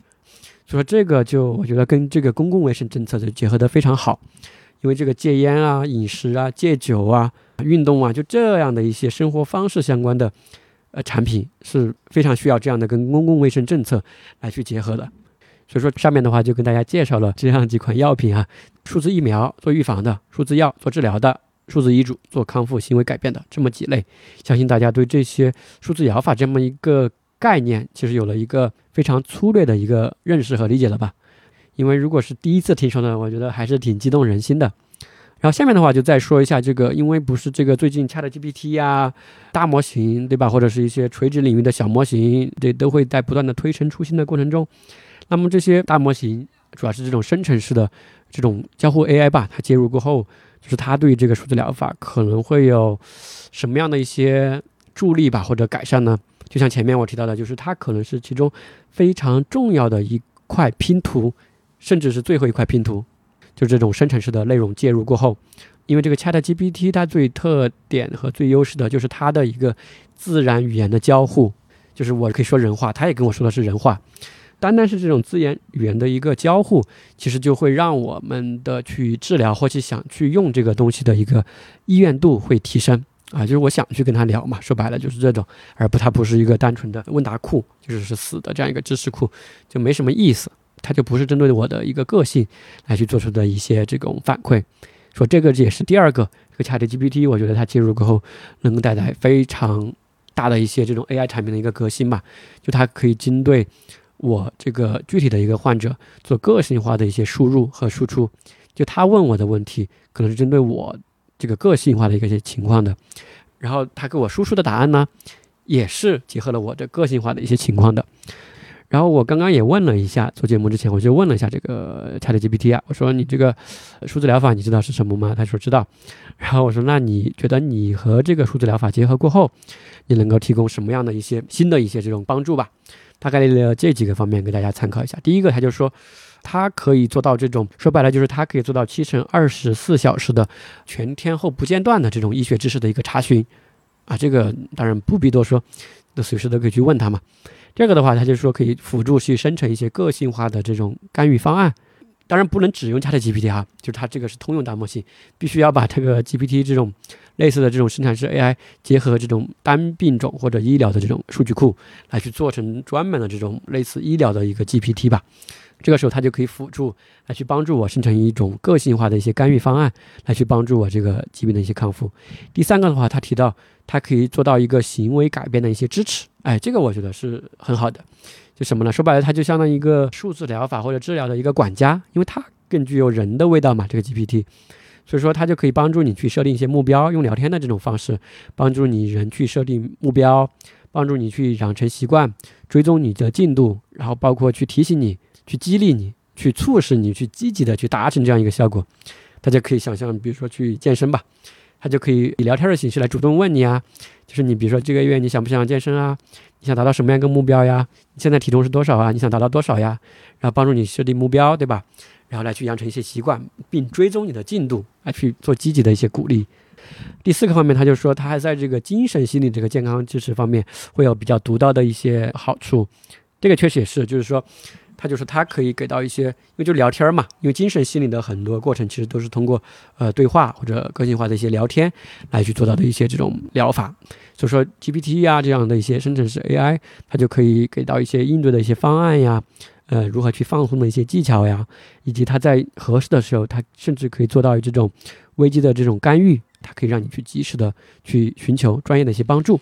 所以说这个就我觉得跟这个公共卫生政策就结合的非常好，因为这个戒烟啊、饮食啊、戒酒啊、运动啊，就这样的一些生活方式相关的呃产品是非常需要这样的跟公共卫生政策来去结合的。所以说上面的话就跟大家介绍了这样几款药品啊，数字疫苗做预防的，数字药做治疗的，数字医嘱做康复行为改变的这么几类，相信大家对这些数字疗法这么一个概念，其实有了一个非常粗略的一个认识和理解了吧？因为如果是第一次听说呢，我觉得还是挺激动人心的。然后下面的话就再说一下这个，因为不是这个最近 ChatGPT 呀、大模型对吧，或者是一些垂直领域的小模型，这都会在不断的推陈出新的过程中。那么这些大模型主要是这种生成式的这种交互 AI 吧，它介入过后，就是它对这个数字疗法可能会有什么样的一些助力吧，或者改善呢？就像前面我提到的，就是它可能是其中非常重要的一块拼图，甚至是最后一块拼图。就这种生成式的内容介入过后，因为这个 ChatGPT 它最特点和最优势的就是它的一个自然语言的交互，就是我可以说人话，它也跟我说的是人话。单单是这种资源语言的一个交互，其实就会让我们的去治疗或去想去用这个东西的一个意愿度会提升啊，就是我想去跟他聊嘛，说白了就是这种，而不它不是一个单纯的问答库，就是是死的这样一个知识库，就没什么意思，它就不是针对我的一个个性来去做出的一些这种反馈。说这个也是第二个这个 ChatGPT，我觉得它介入过后能够带来非常大的一些这种 AI 产品的一个革新吧，就它可以针对。我这个具体的一个患者做个性化的一些输入和输出，就他问我的问题，可能是针对我这个个性化的一个些情况的，然后他给我输出的答案呢，也是结合了我的个性化的一些情况的。然后我刚刚也问了一下，做节目之前我就问了一下这个 ChatGPT 啊，我说你这个数字疗法你知道是什么吗？他说知道。然后我说那你觉得你和这个数字疗法结合过后，你能够提供什么样的一些新的一些这种帮助吧？大概列了这几个方面给大家参考一下。第一个，他就说，它可以做到这种，说白了就是它可以做到七乘二十四小时的全天候不间断的这种医学知识的一个查询，啊，这个当然不必多说，那随时都可以去问他嘛。第二个的话，他就是说可以辅助去生成一些个性化的这种干预方案。当然不能只用 ChatGPT 哈，就是它这个是通用大模型，必须要把这个 GPT 这种类似的这种生产式 AI 结合这种单病种或者医疗的这种数据库来去做成专门的这种类似医疗的一个 GPT 吧。这个时候它就可以辅助来去帮助我生成一种个性化的一些干预方案，来去帮助我这个疾病的一些康复。第三个的话，他提到它可以做到一个行为改变的一些支持，哎，这个我觉得是很好的。就什么呢？说白了，它就相当于一个数字疗法或者治疗的一个管家，因为它更具有人的味道嘛。这个 GPT，所以说它就可以帮助你去设定一些目标，用聊天的这种方式帮助你人去设定目标，帮助你去养成习惯，追踪你的进度，然后包括去提醒你、去激励你、去促使你去积极的去达成这样一个效果。大家可以想象，比如说去健身吧，它就可以以聊天的形式来主动问你啊，就是你比如说这个月你想不想健身啊？你想达到什么样一个目标呀？你现在体重是多少啊？你想达到多少呀？然后帮助你设定目标，对吧？然后来去养成一些习惯，并追踪你的进度，来去做积极的一些鼓励。第四个方面，他就说他还在这个精神心理这个健康支持方面会有比较独到的一些好处。这个确实也是，就是说。他就是他可以给到一些，因为就聊天嘛，因为精神心理的很多过程其实都是通过呃对话或者个性化的一些聊天来去做到的一些这种疗法。所以说 GPT 呀这样的一些生成式 AI，它就可以给到一些应对的一些方案呀，呃如何去放松的一些技巧呀，以及它在合适的时候，它甚至可以做到这种危机的这种干预，它可以让你去及时的去寻求专业的一些帮助。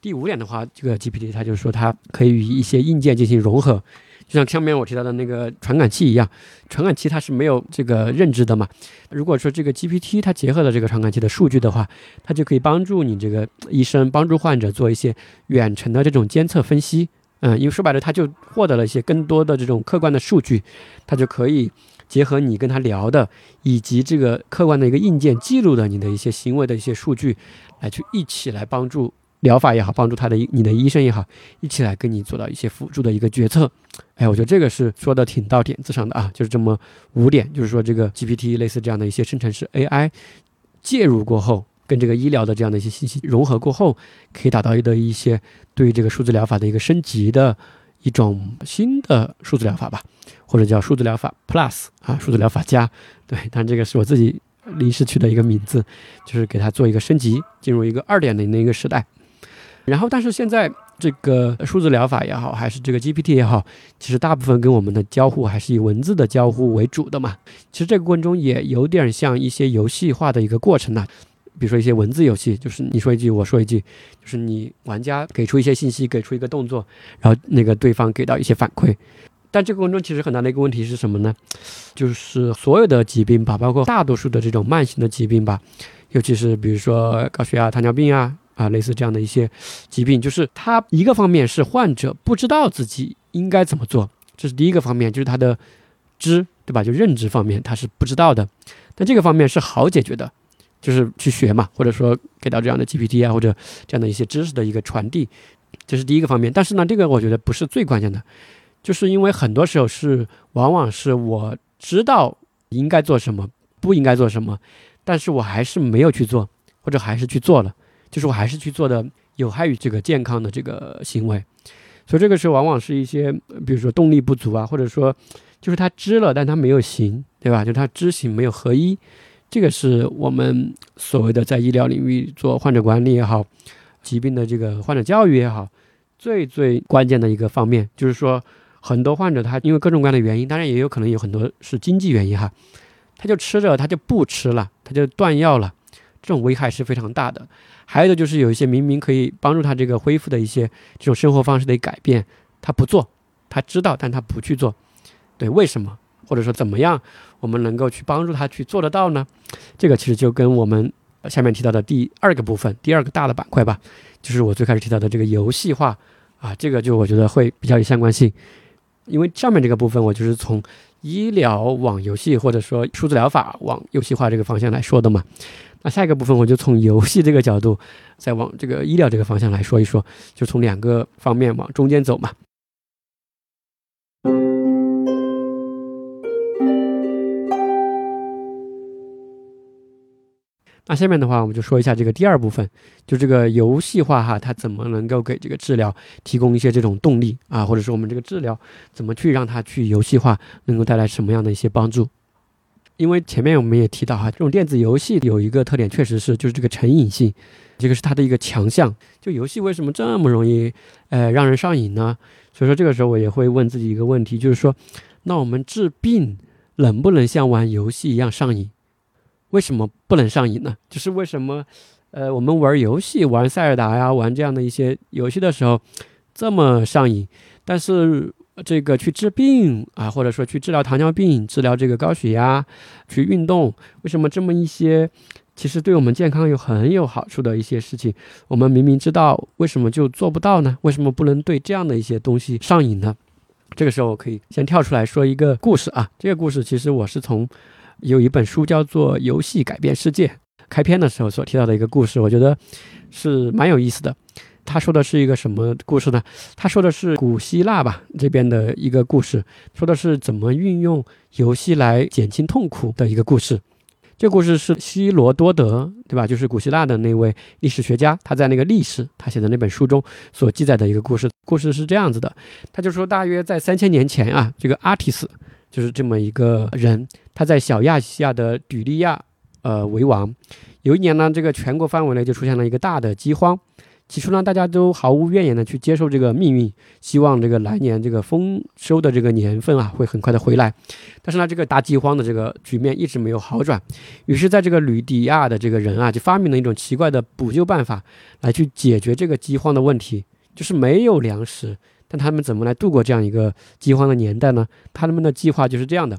第五点的话，这个 GPT 它就是说它可以与一些硬件进行融合。就像上面我提到的那个传感器一样，传感器它是没有这个认知的嘛。如果说这个 GPT 它结合了这个传感器的数据的话，它就可以帮助你这个医生帮助患者做一些远程的这种监测分析。嗯，因为说白了，它就获得了一些更多的这种客观的数据，它就可以结合你跟他聊的，以及这个客观的一个硬件记录的你的一些行为的一些数据，来去一起来帮助。疗法也好，帮助他的你的医生也好，一起来跟你做到一些辅助的一个决策。哎，我觉得这个是说的挺到点子上的啊，就是这么五点，就是说这个 GPT 类似这样的一些生成式 AI 介入过后，跟这个医疗的这样的一些信息融合过后，可以达到一的一些对于这个数字疗法的一个升级的一种新的数字疗法吧，或者叫数字疗法 Plus 啊，数字疗法加。对，但这个是我自己临时取的一个名字，就是给它做一个升级，进入一个二点零的一个时代。然后，但是现在这个数字疗法也好，还是这个 GPT 也好，其实大部分跟我们的交互还是以文字的交互为主的嘛。其实这个过程中也有点像一些游戏化的一个过程呢。比如说一些文字游戏，就是你说一句，我说一句，就是你玩家给出一些信息，给出一个动作，然后那个对方给到一些反馈。但这个过程中其实很大的一个问题是什么呢？就是所有的疾病吧，包括大多数的这种慢性的疾病吧，尤其是比如说高血压、糖尿病啊。啊，类似这样的一些疾病，就是它一个方面是患者不知道自己应该怎么做，这是第一个方面，就是他的知，对吧？就认知方面他是不知道的。但这个方面是好解决的，就是去学嘛，或者说给到这样的 GPT 啊，或者这样的一些知识的一个传递，这是第一个方面。但是呢，这个我觉得不是最关键的，就是因为很多时候是往往是我知道应该做什么，不应该做什么，但是我还是没有去做，或者还是去做了。就是我还是去做的有害于这个健康的这个行为，所以这个时候往往是一些，比如说动力不足啊，或者说就是他知了，但他没有行，对吧？就他知行没有合一，这个是我们所谓的在医疗领域做患者管理也好，疾病的这个患者教育也好，最最关键的一个方面，就是说很多患者他因为各种各样的原因，当然也有可能有很多是经济原因哈，他就吃着他就不吃了，他就断药了，这种危害是非常大的。还有的就是有一些明明可以帮助他这个恢复的一些这种生活方式的改变，他不做，他知道，但他不去做，对，为什么？或者说怎么样，我们能够去帮助他去做得到呢？这个其实就跟我们下面提到的第二个部分，第二个大的板块吧，就是我最开始提到的这个游戏化啊，这个就我觉得会比较有相关性，因为上面这个部分我就是从医疗往游戏或者说数字疗法往游戏化这个方向来说的嘛。那下一个部分，我就从游戏这个角度，再往这个医疗这个方向来说一说，就从两个方面往中间走嘛。那下面的话，我们就说一下这个第二部分，就这个游戏化哈，它怎么能够给这个治疗提供一些这种动力啊，或者说我们这个治疗怎么去让它去游戏化，能够带来什么样的一些帮助？因为前面我们也提到哈，这种电子游戏有一个特点，确实是就是这个成瘾性，这个是它的一个强项。就游戏为什么这么容易呃让人上瘾呢？所以说这个时候我也会问自己一个问题，就是说，那我们治病能不能像玩游戏一样上瘾？为什么不能上瘾呢？就是为什么，呃，我们玩游戏、玩塞尔达呀、玩这样的一些游戏的时候，这么上瘾，但是这个去治病啊，或者说去治疗糖尿病、治疗这个高血压、去运动，为什么这么一些其实对我们健康有很有好处的一些事情，我们明明知道，为什么就做不到呢？为什么不能对这样的一些东西上瘾呢？这个时候我可以先跳出来说一个故事啊，这个故事其实我是从。有一本书叫做《游戏改变世界》，开篇的时候所提到的一个故事，我觉得是蛮有意思的。他说的是一个什么故事呢？他说的是古希腊吧这边的一个故事，说的是怎么运用游戏来减轻痛苦的一个故事。这故事是希罗多德，对吧？就是古希腊的那位历史学家，他在那个历史他写的那本书中所记载的一个故事。故事是这样子的，他就说大约在三千年前啊，这个阿提斯。就是这么一个人，他在小亚细亚的吕利亚，呃，为王。有一年呢，这个全国范围内就出现了一个大的饥荒。起初呢，大家都毫无怨言的去接受这个命运，希望这个来年这个丰收的这个年份啊，会很快的回来。但是呢，这个大饥荒的这个局面一直没有好转。于是，在这个吕底亚的这个人啊，就发明了一种奇怪的补救办法，来去解决这个饥荒的问题，就是没有粮食。但他们怎么来度过这样一个饥荒的年代呢？他们的计划就是这样的，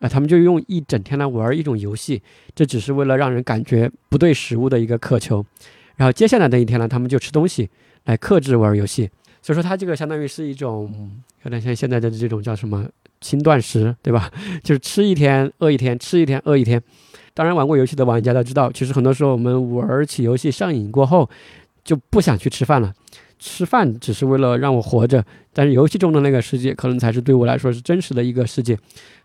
啊，他们就用一整天来玩一种游戏，这只是为了让人感觉不对食物的一个渴求。然后接下来的一天呢，他们就吃东西来克制玩游戏。所以说，它这个相当于是一种有点像现在的这种叫什么轻断食，对吧？就是吃一天饿一天，吃一天饿一天。当然，玩过游戏的玩家都知道，其实很多时候我们玩起游戏上瘾过后，就不想去吃饭了。吃饭只是为了让我活着，但是游戏中的那个世界可能才是对我来说是真实的一个世界，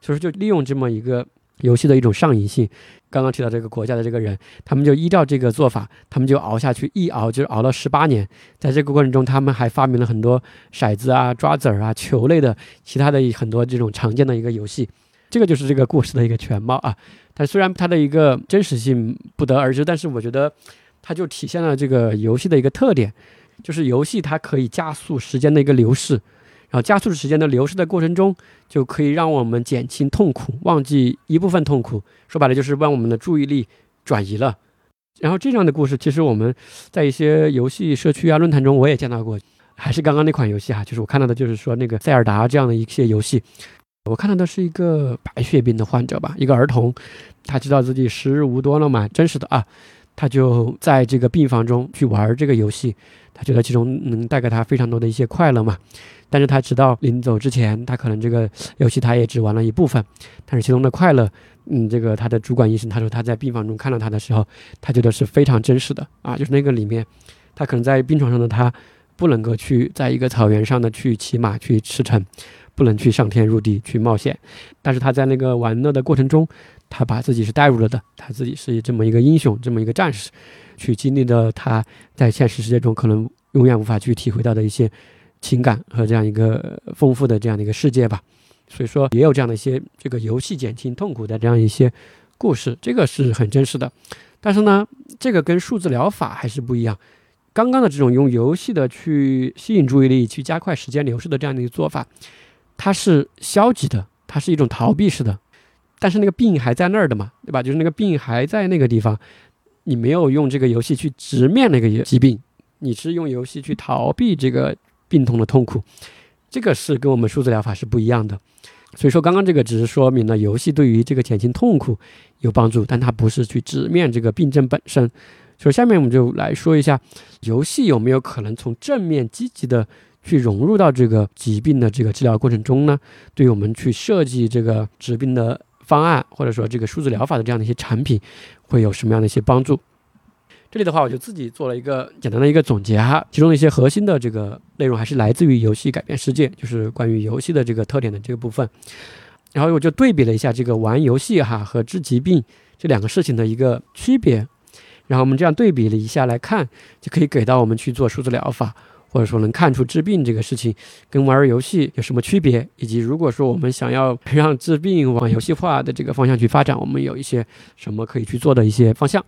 所以说就利用这么一个游戏的一种上瘾性。刚刚提到这个国家的这个人，他们就依照这个做法，他们就熬下去，一熬就熬了十八年。在这个过程中，他们还发明了很多骰子啊、抓子儿啊、球类的其他的很多这种常见的一个游戏。这个就是这个故事的一个全貌啊。但虽然它的一个真实性不得而知，但是我觉得它就体现了这个游戏的一个特点。就是游戏，它可以加速时间的一个流逝，然后加速时间的流逝的过程中，就可以让我们减轻痛苦，忘记一部分痛苦。说白了，就是让我们的注意力转移了。然后这样的故事，其实我们在一些游戏社区啊、论坛中，我也见到过。还是刚刚那款游戏哈，就是我看到的，就是说那个塞尔达这样的一些游戏。我看到的是一个白血病的患者吧，一个儿童，他知道自己时日无多了嘛，真实的啊，他就在这个病房中去玩这个游戏。他觉得其中能带给他非常多的一些快乐嘛，但是他直到临走之前，他可能这个游戏他也只玩了一部分，但是其中的快乐，嗯，这个他的主管医生他说他在病房中看到他的时候，他觉得是非常真实的啊，就是那个里面，他可能在病床上的他不能够去在一个草原上的去骑马去驰骋，不能去上天入地去冒险，但是他在那个玩乐的过程中，他把自己是带入了的，他自己是这么一个英雄，这么一个战士。去经历的他在现实世界中可能永远无法去体会到的一些情感和这样一个丰富的这样的一个世界吧，所以说也有这样的一些这个游戏减轻痛苦的这样一些故事，这个是很真实的。但是呢，这个跟数字疗法还是不一样。刚刚的这种用游戏的去吸引注意力、去加快时间流逝的这样的一个做法，它是消极的，它是一种逃避式的。但是那个病还在那儿的嘛，对吧？就是那个病还在那个地方。你没有用这个游戏去直面那个疾病，你是用游戏去逃避这个病痛的痛苦，这个是跟我们数字疗法是不一样的。所以说，刚刚这个只是说明了游戏对于这个减轻痛苦有帮助，但它不是去直面这个病症本身。所以下面我们就来说一下，游戏有没有可能从正面积极的去融入到这个疾病的这个治疗过程中呢？对于我们去设计这个治病的。方案或者说这个数字疗法的这样的一些产品，会有什么样的一些帮助？这里的话，我就自己做了一个简单的一个总结哈，其中的一些核心的这个内容还是来自于《游戏改变世界》，就是关于游戏的这个特点的这个部分。然后我就对比了一下这个玩游戏哈和治疾病这两个事情的一个区别。然后我们这样对比了一下来看，就可以给到我们去做数字疗法，或者说能看出治病这个事情跟玩游戏有什么区别，以及如果说我们想要让治病往游戏化的这个方向去发展，我们有一些什么可以去做的一些方向。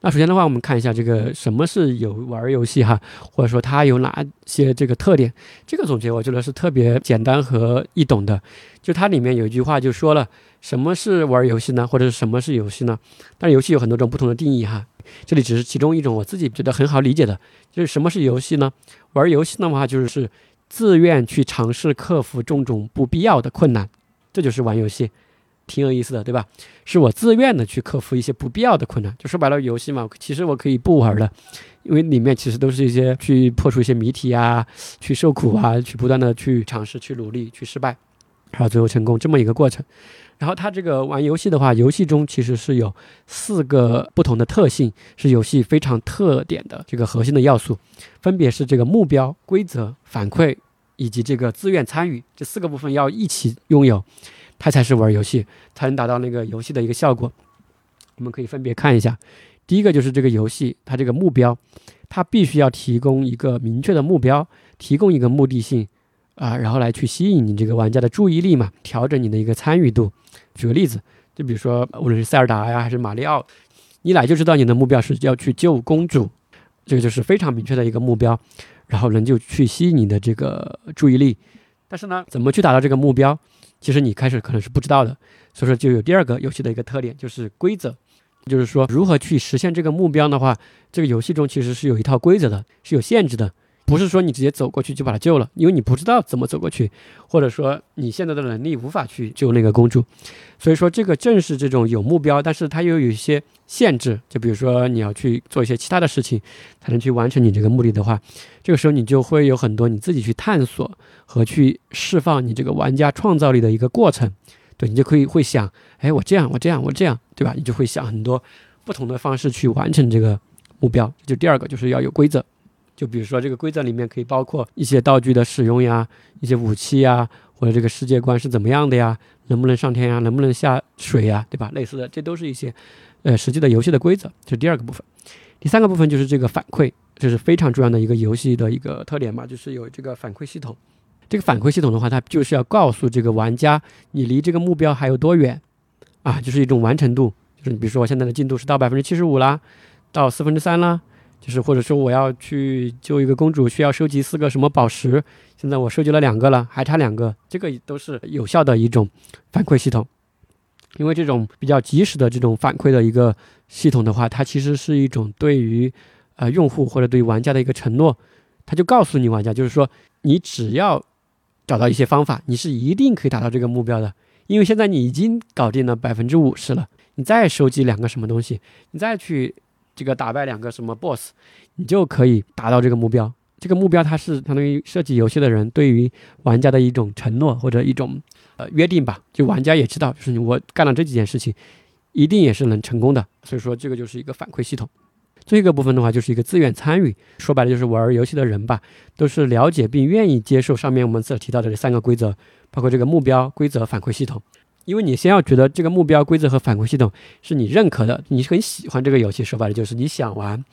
那首先的话，我们看一下这个什么是有玩游戏哈，或者说它有哪些这个特点。这个总结我觉得是特别简单和易懂的。就它里面有一句话就说了，什么是玩游戏呢？或者是什么是游戏呢？但游戏有很多种不同的定义哈，这里只是其中一种我自己觉得很好理解的，就是什么是游戏呢？玩游戏的话就是自愿去尝试克服种种不必要的困难，这就是玩游戏。挺有意思的，对吧？是我自愿的去克服一些不必要的困难。就说白了，游戏嘛，其实我可以不玩的，因为里面其实都是一些去破除一些谜题啊，去受苦啊，去不断的去尝试、去努力、去失败，然后最后成功这么一个过程。然后它这个玩游戏的话，游戏中其实是有四个不同的特性，是游戏非常特点的这个核心的要素，分别是这个目标、规则、反馈以及这个自愿参与这四个部分要一起拥有。它才是玩游戏，才能达到那个游戏的一个效果。我们可以分别看一下，第一个就是这个游戏，它这个目标，它必须要提供一个明确的目标，提供一个目的性啊，然后来去吸引你这个玩家的注意力嘛，调整你的一个参与度。举个例子，就比如说，无论是塞尔达呀，还是马里奥，一来就知道你的目标是要去救公主，这个就是非常明确的一个目标，然后人就去吸引你的这个注意力。但是呢，怎么去达到这个目标？其实你开始可能是不知道的，所以说就有第二个游戏的一个特点，就是规则，就是说如何去实现这个目标的话，这个游戏中其实是有一套规则的，是有限制的。不是说你直接走过去就把他救了，因为你不知道怎么走过去，或者说你现在的能力无法去救那个公主，所以说这个正是这种有目标，但是它又有一些限制，就比如说你要去做一些其他的事情才能去完成你这个目的的话，这个时候你就会有很多你自己去探索和去释放你这个玩家创造力的一个过程，对你就可以会想，哎，我这样，我这样，我这样，对吧？你就会想很多不同的方式去完成这个目标，就第二个就是要有规则。就比如说，这个规则里面可以包括一些道具的使用呀，一些武器呀，或者这个世界观是怎么样的呀，能不能上天呀，能不能下水呀，对吧？类似的，这都是一些，呃，实际的游戏的规则。这是第二个部分。第三个部分就是这个反馈，这是非常重要的一个游戏的一个特点嘛，就是有这个反馈系统。这个反馈系统的话，它就是要告诉这个玩家，你离这个目标还有多远，啊，就是一种完成度。就是比如说，我现在的进度是到百分之七十五啦，到四分之三啦。就是或者说我要去救一个公主，需要收集四个什么宝石？现在我收集了两个了，还差两个，这个都是有效的一种反馈系统。因为这种比较及时的这种反馈的一个系统的话，它其实是一种对于呃用户或者对于玩家的一个承诺。它就告诉你玩家，就是说你只要找到一些方法，你是一定可以达到这个目标的。因为现在你已经搞定了百分之五十了，你再收集两个什么东西，你再去。这个打败两个什么 boss，你就可以达到这个目标。这个目标它是相当于设计游戏的人对于玩家的一种承诺或者一种呃约定吧。就玩家也知道，就是我干了这几件事情，一定也是能成功的。所以说这个就是一个反馈系统。最后一个部分的话就是一个自愿参与，说白了就是玩游戏的人吧，都是了解并愿意接受上面我们所提到的这三个规则，包括这个目标、规则、反馈系统。因为你先要觉得这个目标、规则和反馈系统是你认可的，你很喜欢这个游戏，说白了就是你想玩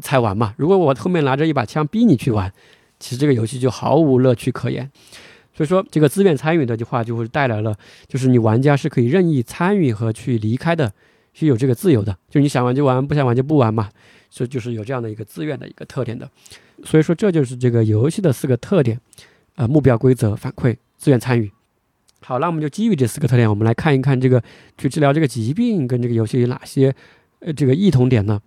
才玩嘛。如果我后面拿着一把枪逼你去玩，其实这个游戏就毫无乐趣可言。所以说，这个自愿参与的话就会带来了，就是你玩家是可以任意参与和去离开的，是有这个自由的，就你想玩就玩，不想玩就不玩嘛。所以就是有这样的一个自愿的一个特点的。所以说，这就是这个游戏的四个特点：呃，目标、规则、反馈、自愿参与。好，那我们就基于这四个特点，我们来看一看这个去治疗这个疾病跟这个游戏有哪些呃这个异同点呢？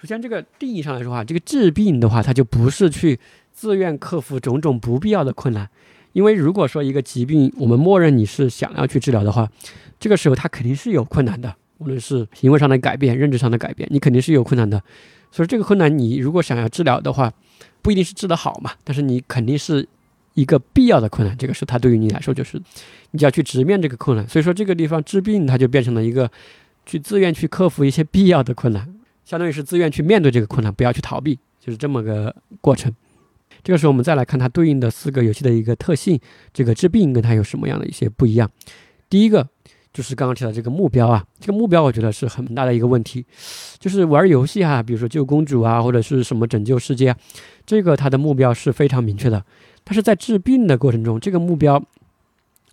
首先，这个定义上来说话，这个治病的话，它就不是去自愿克服种种不必要的困难，因为如果说一个疾病，我们默认你是想要去治疗的话，这个时候它肯定是有困难的，无论是行为上的改变、认知上的改变，你肯定是有困难的。所以这个困难，你如果想要治疗的话，不一定是治得好嘛，但是你肯定是。一个必要的困难，这个是它对于你来说就是你要去直面这个困难，所以说这个地方治病它就变成了一个去自愿去克服一些必要的困难，相当于是自愿去面对这个困难，不要去逃避，就是这么个过程。这个时候我们再来看它对应的四个游戏的一个特性，这个治病跟它有什么样的一些不一样？第一个就是刚刚提到这个目标啊，这个目标我觉得是很大的一个问题，就是玩游戏哈，比如说救公主啊，或者是什么拯救世界啊，这个它的目标是非常明确的，但是在治病的过程中，这个目标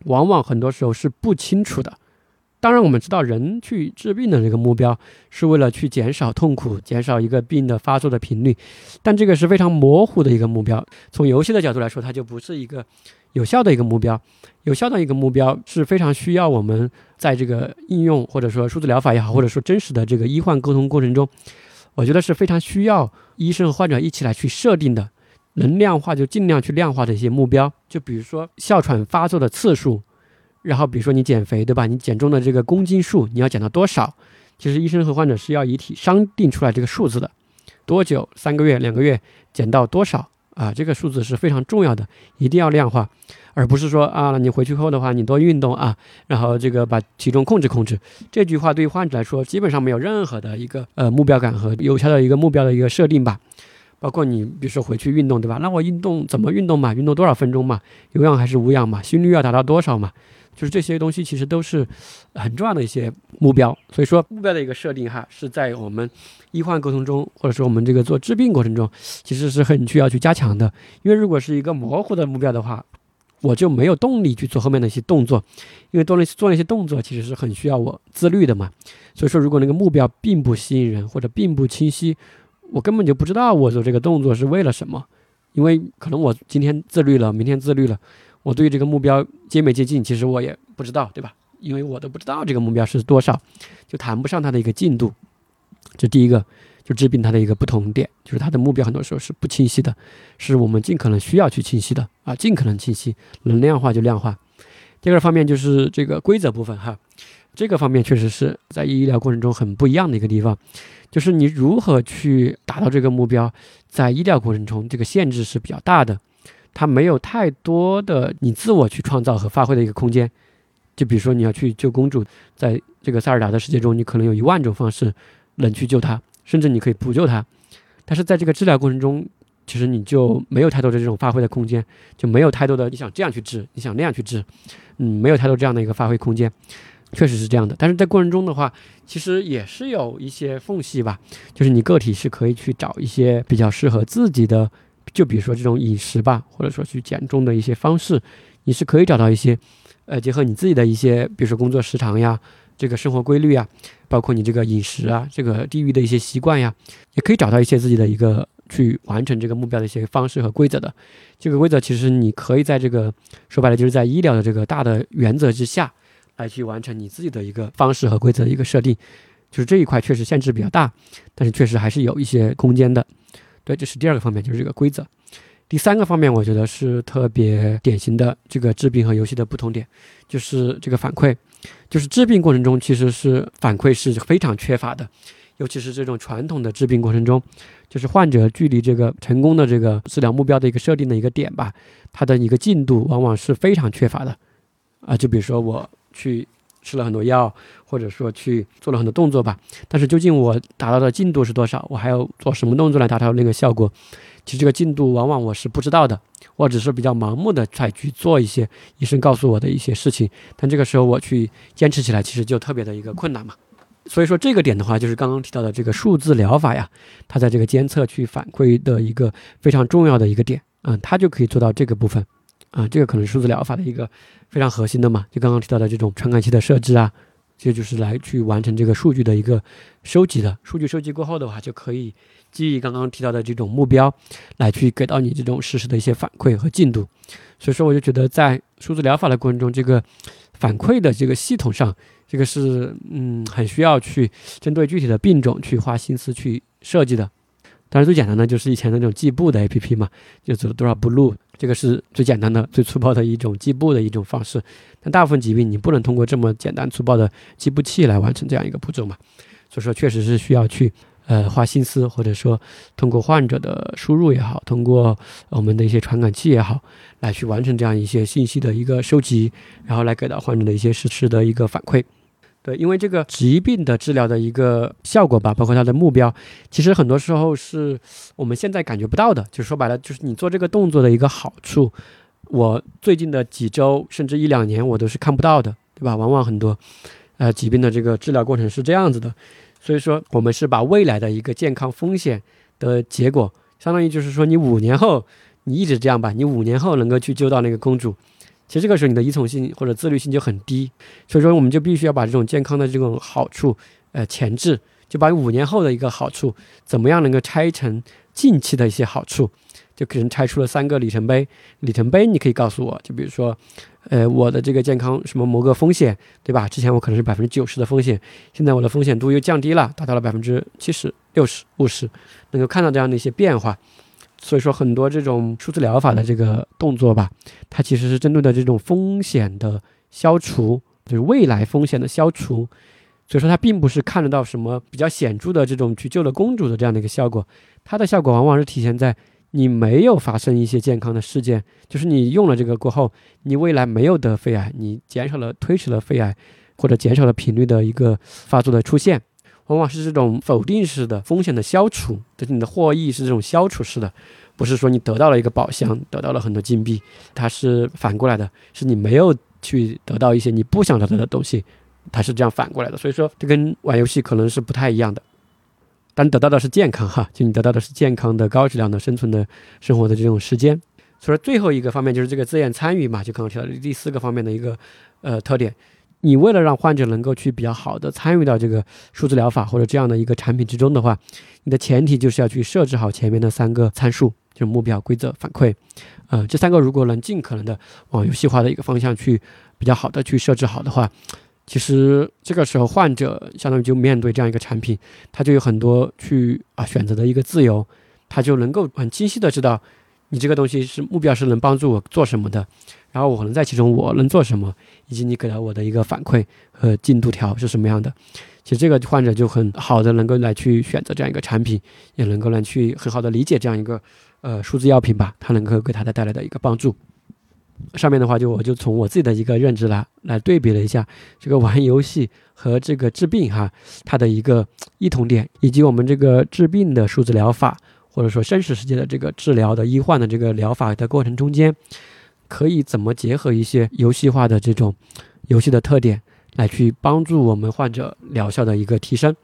往往很多时候是不清楚的。当然，我们知道人去治病的这个目标是为了去减少痛苦，减少一个病的发作的频率，但这个是非常模糊的一个目标。从游戏的角度来说，它就不是一个有效的一个目标。有效的一个目标是非常需要我们在这个应用或者说数字疗法也好，或者说真实的这个医患沟通过程中，我觉得是非常需要医生和患者一起来去设定的。能量化就尽量去量化的一些目标，就比如说哮喘发作的次数。然后，比如说你减肥，对吧？你减重的这个公斤数，你要减到多少？其实医生和患者是要以体商定出来这个数字的，多久？三个月、两个月减到多少啊？这个数字是非常重要的，一定要量化，而不是说啊，你回去后的话，你多运动啊，然后这个把体重控制控制。这句话对于患者来说，基本上没有任何的一个呃目标感和有效的一个目标的一个设定吧。包括你，比如说回去运动，对吧？那我运动怎么运动嘛？运动多少分钟嘛？有氧还是无氧嘛？心率要达到多少嘛？就是这些东西其实都是很重要的一些目标，所以说目标的一个设定哈，是在我们医患沟通中，或者说我们这个做治病过程中，其实是很需要去加强的。因为如果是一个模糊的目标的话，我就没有动力去做后面的一些动作，因为做那做那些动作其实是很需要我自律的嘛。所以说，如果那个目标并不吸引人或者并不清晰，我根本就不知道我做这个动作是为了什么，因为可能我今天自律了，明天自律了。我对这个目标接没接近，其实我也不知道，对吧？因为我都不知道这个目标是多少，就谈不上它的一个进度。这第一个，就治病它的一个不同点，就是它的目标很多时候是不清晰的，是我们尽可能需要去清晰的啊，尽可能清晰，能量化就量化。第二个方面就是这个规则部分哈，这个方面确实是在医疗过程中很不一样的一个地方，就是你如何去达到这个目标，在医疗过程中这个限制是比较大的。它没有太多的你自我去创造和发挥的一个空间，就比如说你要去救公主，在这个塞尔达的世界中，你可能有一万种方式能去救她，甚至你可以不救她。但是在这个治疗过程中，其实你就没有太多的这种发挥的空间，就没有太多的你想这样去治，你想那样去治，嗯，没有太多这样的一个发挥空间，确实是这样的。但是在过程中的话，其实也是有一些缝隙吧，就是你个体是可以去找一些比较适合自己的。就比如说这种饮食吧，或者说去减重的一些方式，你是可以找到一些，呃，结合你自己的一些，比如说工作时长呀，这个生活规律啊，包括你这个饮食啊，这个地域的一些习惯呀，也可以找到一些自己的一个去完成这个目标的一些方式和规则的。这个规则其实你可以在这个说白了就是在医疗的这个大的原则之下来去完成你自己的一个方式和规则一个设定，就是这一块确实限制比较大，但是确实还是有一些空间的。对，这是第二个方面，就是这个规则。第三个方面，我觉得是特别典型的这个治病和游戏的不同点，就是这个反馈。就是治病过程中，其实是反馈是非常缺乏的，尤其是这种传统的治病过程中，就是患者距离这个成功的这个治疗目标的一个设定的一个点吧，它的一个进度往往是非常缺乏的。啊，就比如说我去。吃了很多药，或者说去做了很多动作吧，但是究竟我达到的进度是多少？我还要做什么动作来达到那个效果？其实这个进度往往我是不知道的，我只是比较盲目的在去做一些医生告诉我的一些事情，但这个时候我去坚持起来，其实就特别的一个困难嘛。所以说这个点的话，就是刚刚提到的这个数字疗法呀，它在这个监测去反馈的一个非常重要的一个点，嗯，它就可以做到这个部分。啊，这个可能数字疗法的一个非常核心的嘛，就刚刚提到的这种传感器的设置啊，这就是来去完成这个数据的一个收集的。数据收集过后的话，就可以基于刚刚提到的这种目标，来去给到你这种实时的一些反馈和进度。所以说，我就觉得在数字疗法的过程中，这个反馈的这个系统上，这个是嗯很需要去针对具体的病种去花心思去设计的。当然，最简单的就是以前那种计步的 APP 嘛，就走多少步路。这个是最简单的、最粗暴的一种计步的一种方式，但大部分疾病你不能通过这么简单粗暴的计步器来完成这样一个步骤嘛？所以说，确实是需要去呃花心思，或者说通过患者的输入也好，通过我们的一些传感器也好，来去完成这样一些信息的一个收集，然后来给到患者的一些实时的一个反馈。对，因为这个疾病的治疗的一个效果吧，包括它的目标，其实很多时候是我们现在感觉不到的。就说白了，就是你做这个动作的一个好处，我最近的几周甚至一两年我都是看不到的对吧？往往很多呃疾病的这个治疗过程是这样子的，所以说我们是把未来的一个健康风险的结果，相当于就是说你五年后你一直这样吧，你五年后能够去救到那个公主，其实这个时候你的依从性或者自律性就很低，所以说我们就必须要把这种健康的这种好处呃前置，就把五年后的一个好处怎么样能够拆成近期的一些好处。就可能拆出了三个里程碑，里程碑你可以告诉我，就比如说，呃，我的这个健康什么某个风险，对吧？之前我可能是百分之九十的风险，现在我的风险度又降低了，达到了百分之七十六十五十，能够看到这样的一些变化。所以说，很多这种数字疗法的这个动作吧，它其实是针对的这种风险的消除，就是未来风险的消除。所以说，它并不是看得到什么比较显著的这种去救了公主的这样的一个效果，它的效果往往是体现在。你没有发生一些健康的事件，就是你用了这个过后，你未来没有得肺癌，你减少了推迟了肺癌，或者减少了频率的一个发作的出现，往往是这种否定式的风险的消除，就是你的获益是这种消除式的，不是说你得到了一个宝箱，得到了很多金币，它是反过来的，是你没有去得到一些你不想得到的东西，它是这样反过来的，所以说这跟玩游戏可能是不太一样的。但得到的是健康哈，就你得到的是健康的、高质量的生存的生活的这种时间。所以最后一个方面就是这个自愿参与嘛，就刚刚提到的第四个方面的一个呃特点。你为了让患者能够去比较好的参与到这个数字疗法或者这样的一个产品之中的话，你的前提就是要去设置好前面的三个参数，就是目标、规则、反馈。呃，这三个如果能尽可能的往游戏化的一个方向去比较好的去设置好的话。其实这个时候，患者相当于就面对这样一个产品，他就有很多去啊选择的一个自由，他就能够很清晰的知道，你这个东西是目标是能帮助我做什么的，然后我能在其中我能做什么，以及你给了我的一个反馈和进度条是什么样的。其实这个患者就很好的能够来去选择这样一个产品，也能够来去很好的理解这样一个呃数字药品吧，它能够给他的带来的一个帮助。上面的话，就我就从我自己的一个认知来来对比了一下这个玩游戏和这个治病哈，它的一个异同点，以及我们这个治病的数字疗法，或者说真实世界的这个治疗的医患的这个疗法的过程中间，可以怎么结合一些游戏化的这种游戏的特点，来去帮助我们患者疗效的一个提升。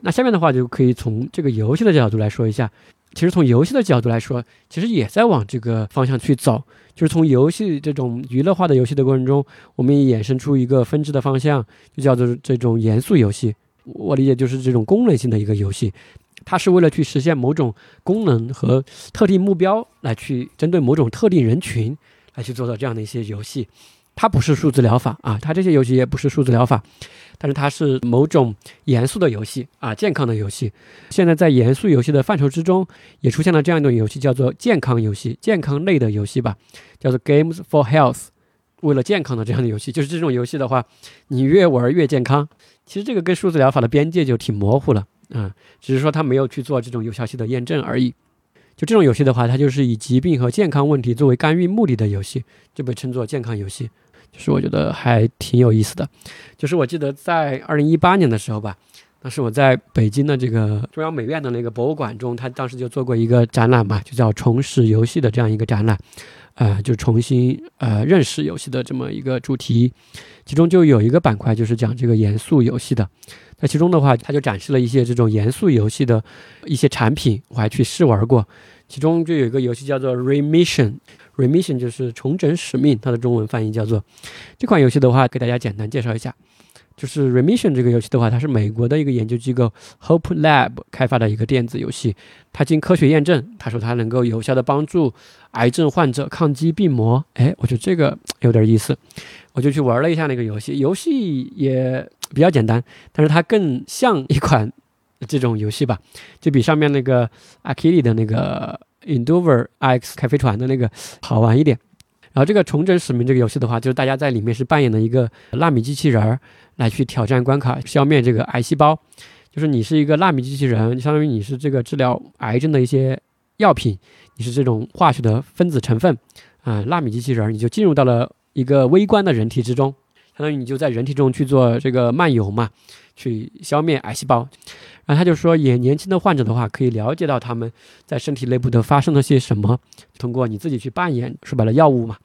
那下面的话就可以从这个游戏的角度来说一下。其实从游戏的角度来说，其实也在往这个方向去走。就是从游戏这种娱乐化的游戏的过程中，我们也衍生出一个分支的方向，就叫做这种严肃游戏。我理解就是这种功能性的一个游戏，它是为了去实现某种功能和特定目标，来去针对某种特定人群来去做的这样的一些游戏。它不是数字疗法啊，它这些游戏也不是数字疗法。但是它是某种严肃的游戏啊，健康的游戏。现在在严肃游戏的范畴之中，也出现了这样一种游戏，叫做健康游戏，健康类的游戏吧，叫做 Games for Health，为了健康的这样的游戏。就是这种游戏的话，你越玩越健康。其实这个跟数字疗法的边界就挺模糊了啊，只是说他没有去做这种有效性的验证而已。就这种游戏的话，它就是以疾病和健康问题作为干预目的的游戏，就被称作健康游戏。就是我觉得还挺有意思的，就是我记得在二零一八年的时候吧，当时我在北京的这个中央美院的那个博物馆中，他当时就做过一个展览嘛，就叫“重拾游戏”的这样一个展览，呃，就重新呃认识游戏的这么一个主题，其中就有一个板块就是讲这个严肃游戏的，那其中的话，他就展示了一些这种严肃游戏的一些产品，我还去试玩过，其中就有一个游戏叫做 Remission。Remission 就是重整使命，它的中文翻译叫做。这款游戏的话，给大家简单介绍一下，就是 Remission 这个游戏的话，它是美国的一个研究机构 Hope Lab 开发的一个电子游戏，它经科学验证，他说它能够有效的帮助癌症患者抗击病魔。哎，我觉得这个有点意思，我就去玩了一下那个游戏，游戏也比较简单，但是它更像一款这种游戏吧，就比上面那个 a k i 的那个。Endeavor X 开飞船的那个好玩一点，然后这个重整使命这个游戏的话，就是大家在里面是扮演的一个纳米机器人儿来去挑战关卡，消灭这个癌细胞。就是你是一个纳米机器人，相当于你是这个治疗癌症的一些药品，你是这种化学的分子成分啊，纳米机器人儿你就进入到了一个微观的人体之中，相当于你就在人体中去做这个漫游嘛，去消灭癌细胞。然后他就说，也年轻的患者的话，可以了解到他们在身体内部都发生了些什么，通过你自己去扮演，说白了药物嘛，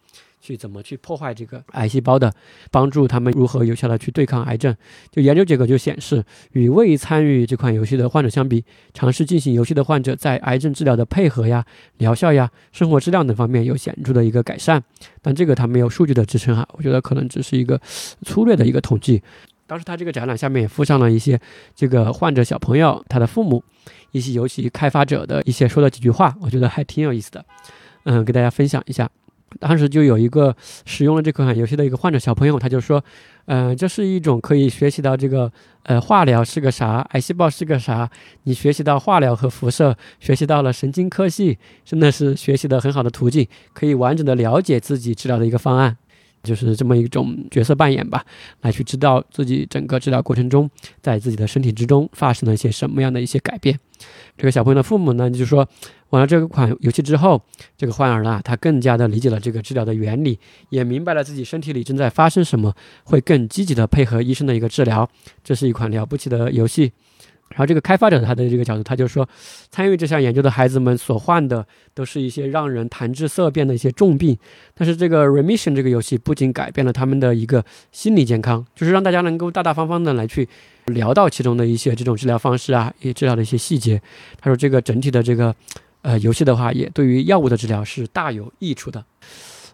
去怎么去破坏这个癌细胞的，帮助他们如何有效的去对抗癌症。就研究结果就显示，与未参与这款游戏的患者相比，尝试进行游戏的患者在癌症治疗的配合呀、疗效呀、生活质量等方面有显著的一个改善。但这个它没有数据的支撑哈，我觉得可能只是一个粗略的一个统计。当时他这个展览下面也附上了一些这个患者小朋友他的父母，一些游戏开发者的一些说的几句话，我觉得还挺有意思的，嗯，给大家分享一下。当时就有一个使用了这款游戏的一个患者小朋友，他就说，嗯，这是一种可以学习到这个，呃，化疗是个啥，癌细胞是个啥，你学习到化疗和辐射，学习到了神经科系，真的是学习的很好的途径，可以完整的了解自己治疗的一个方案。就是这么一种角色扮演吧，来去知道自己整个治疗过程中，在自己的身体之中发生了一些什么样的一些改变。这个小朋友的父母呢，就说玩了这款游戏之后，这个患儿呢，他更加的理解了这个治疗的原理，也明白了自己身体里正在发生什么，会更积极的配合医生的一个治疗。这是一款了不起的游戏。然后这个开发者他的这个角度，他就说，参与这项研究的孩子们所患的都是一些让人谈之色变的一些重病，但是这个 Remission 这个游戏不仅改变了他们的一个心理健康，就是让大家能够大大方方的来去聊到其中的一些这种治疗方式啊，也治疗的一些细节。他说这个整体的这个呃游戏的话，也对于药物的治疗是大有益处的。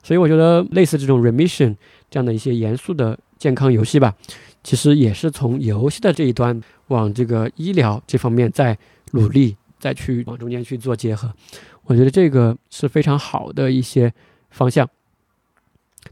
所以我觉得类似这种 Remission 这样的一些严肃的健康游戏吧，其实也是从游戏的这一端。往这个医疗这方面再努力，再去往中间去做结合，我觉得这个是非常好的一些方向。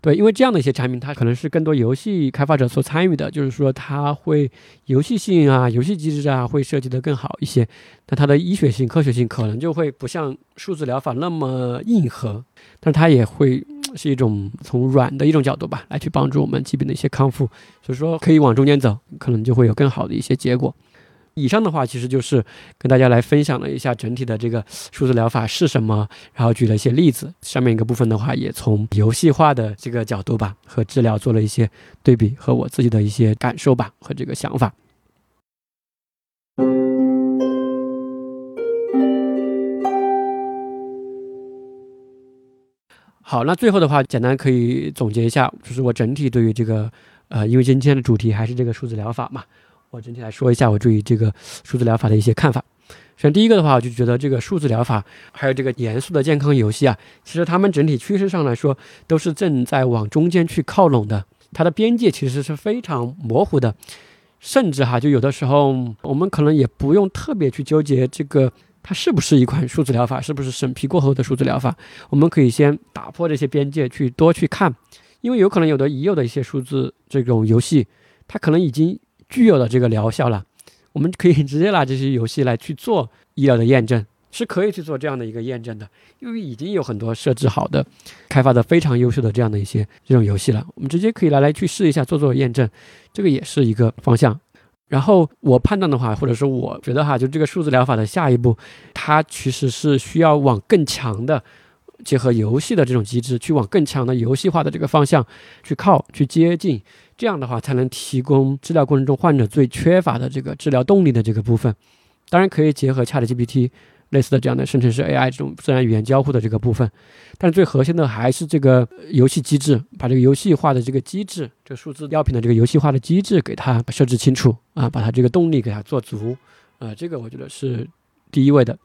对，因为这样的一些产品，它可能是更多游戏开发者所参与的，就是说它会游戏性啊、游戏机制啊会设计的更好一些，但它的医学性、科学性可能就会不像数字疗法那么硬核，但是它也会是一种从软的一种角度吧，来去帮助我们疾病的一些康复，所以说可以往中间走，可能就会有更好的一些结果。以上的话其实就是跟大家来分享了一下整体的这个数字疗法是什么，然后举了一些例子。上面一个部分的话，也从游戏化的这个角度吧，和治疗做了一些对比，和我自己的一些感受吧，和这个想法。好，那最后的话，简单可以总结一下，就是我整体对于这个，呃，因为今天的主题还是这个数字疗法嘛。我整体来说一下我对于这个数字疗法的一些看法。首先，第一个的话，我就觉得这个数字疗法还有这个严肃的健康游戏啊，其实他们整体趋势上来说都是正在往中间去靠拢的。它的边界其实是非常模糊的，甚至哈，就有的时候我们可能也不用特别去纠结这个它是不是一款数字疗法，是不是审批过后的数字疗法。我们可以先打破这些边界，去多去看，因为有可能有的已有的一些数字这种游戏，它可能已经。具有了这个疗效了，我们可以直接拿这些游戏来去做医疗的验证，是可以去做这样的一个验证的，因为已经有很多设置好的、开发的非常优秀的这样的一些这种游戏了，我们直接可以拿来去试一下做做验证，这个也是一个方向。然后我判断的话，或者说我觉得哈，就这个数字疗法的下一步，它其实是需要往更强的结合游戏的这种机制，去往更强的游戏化的这个方向去靠，去接近。这样的话，才能提供治疗过程中患者最缺乏的这个治疗动力的这个部分。当然，可以结合 ChatGPT 类似的这样的生成式 AI 这种自然语言交互的这个部分。但是最核心的还是这个游戏机制，把这个游戏化的这个机制，这数字药品的这个游戏化的机制给它设置清楚啊，把它这个动力给它做足。呃，这个我觉得是第一位的。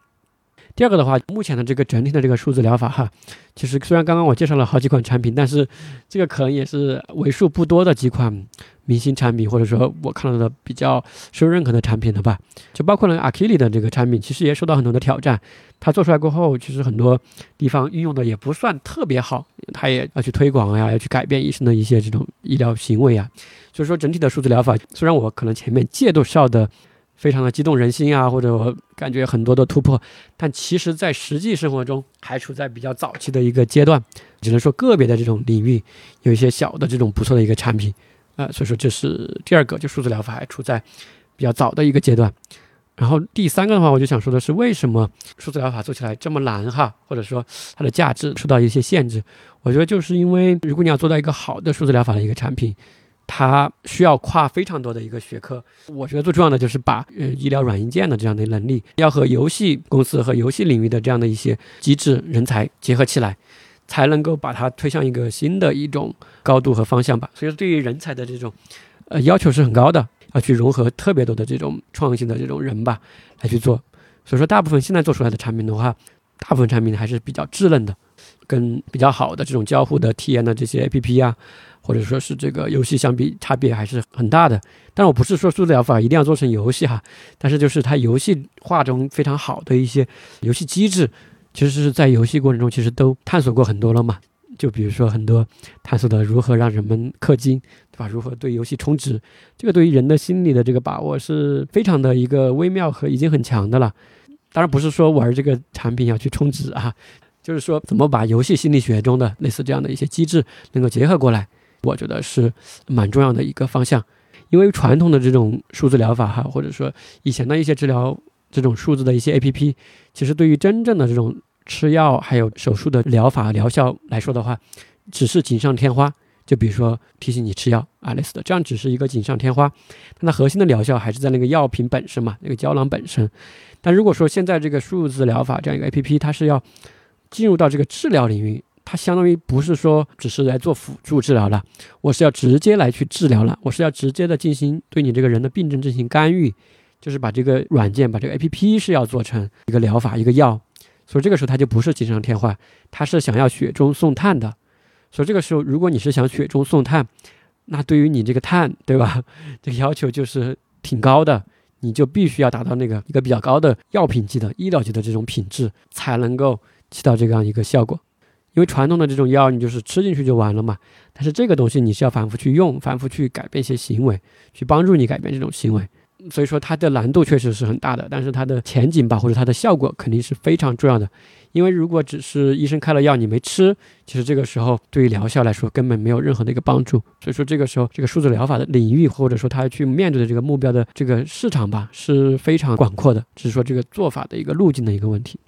第二个的话，目前的这个整体的这个数字疗法哈，其实虽然刚刚我介绍了好几款产品，但是这个可能也是为数不多的几款明星产品，或者说我看到的比较受认可的产品了吧。就包括了阿基里的这个产品，其实也受到很多的挑战。它做出来过后，其实很多地方运用的也不算特别好，它也要去推广呀，要去改变医生的一些这种医疗行为啊。所以说，整体的数字疗法，虽然我可能前面介绍的。非常的激动人心啊，或者我感觉很多的突破，但其实，在实际生活中还处在比较早期的一个阶段，只能说个别的这种领域有一些小的这种不错的一个产品，呃，所以说这是第二个，就数字疗法还处在比较早的一个阶段。然后第三个的话，我就想说的是，为什么数字疗法做起来这么难哈，或者说它的价值受到一些限制？我觉得就是因为，如果你要做到一个好的数字疗法的一个产品。它需要跨非常多的一个学科，我觉得最重要的就是把呃医疗软硬件的这样的能力，要和游戏公司和游戏领域的这样的一些机制人才结合起来，才能够把它推向一个新的一种高度和方向吧。所以说，对于人才的这种呃要求是很高的，要去融合特别多的这种创新的这种人吧来去做。所以说，大部分现在做出来的产品的话，大部分产品还是比较稚嫩的，跟比较好的这种交互的体验的这些 APP 啊。或者说是这个游戏相比差别还是很大的，但我不是说数字疗法一定要做成游戏哈，但是就是它游戏化中非常好的一些游戏机制，其实是在游戏过程中其实都探索过很多了嘛。就比如说很多探索的如何让人们氪金，对吧？如何对游戏充值，这个对于人的心理的这个把握是非常的一个微妙和已经很强的了。当然不是说玩这个产品要去充值啊，就是说怎么把游戏心理学中的类似这样的一些机制能够结合过来。我觉得是蛮重要的一个方向，因为传统的这种数字疗法哈，或者说以前的一些治疗这种数字的一些 A P P，其实对于真正的这种吃药还有手术的疗法疗效来说的话，只是锦上添花。就比如说提醒你吃药啊类似的，这样只是一个锦上添花，但它核心的疗效还是在那个药品本身嘛，那个胶囊本身。但如果说现在这个数字疗法这样一个 A P P，它是要进入到这个治疗领域。它相当于不是说只是来做辅助治疗了，我是要直接来去治疗了，我是要直接的进行对你这个人的病症进行干预，就是把这个软件把这个 A P P 是要做成一个疗法一个药，所以这个时候它就不是锦上添花，它是想要雪中送炭的，所以这个时候如果你是想雪中送炭，那对于你这个碳对吧，这个要求就是挺高的，你就必须要达到那个一个比较高的药品级的医疗级的这种品质，才能够起到这样一个效果。因为传统的这种药，你就是吃进去就完了嘛。但是这个东西你是要反复去用，反复去改变一些行为，去帮助你改变这种行为。所以说它的难度确实是很大的，但是它的前景吧，或者它的效果肯定是非常重要的。因为如果只是医生开了药你没吃，其实这个时候对于疗效来说根本没有任何的一个帮助。所以说这个时候这个数字疗法的领域，或者说它去面对的这个目标的这个市场吧，是非常广阔的。只是说这个做法的一个路径的一个问题。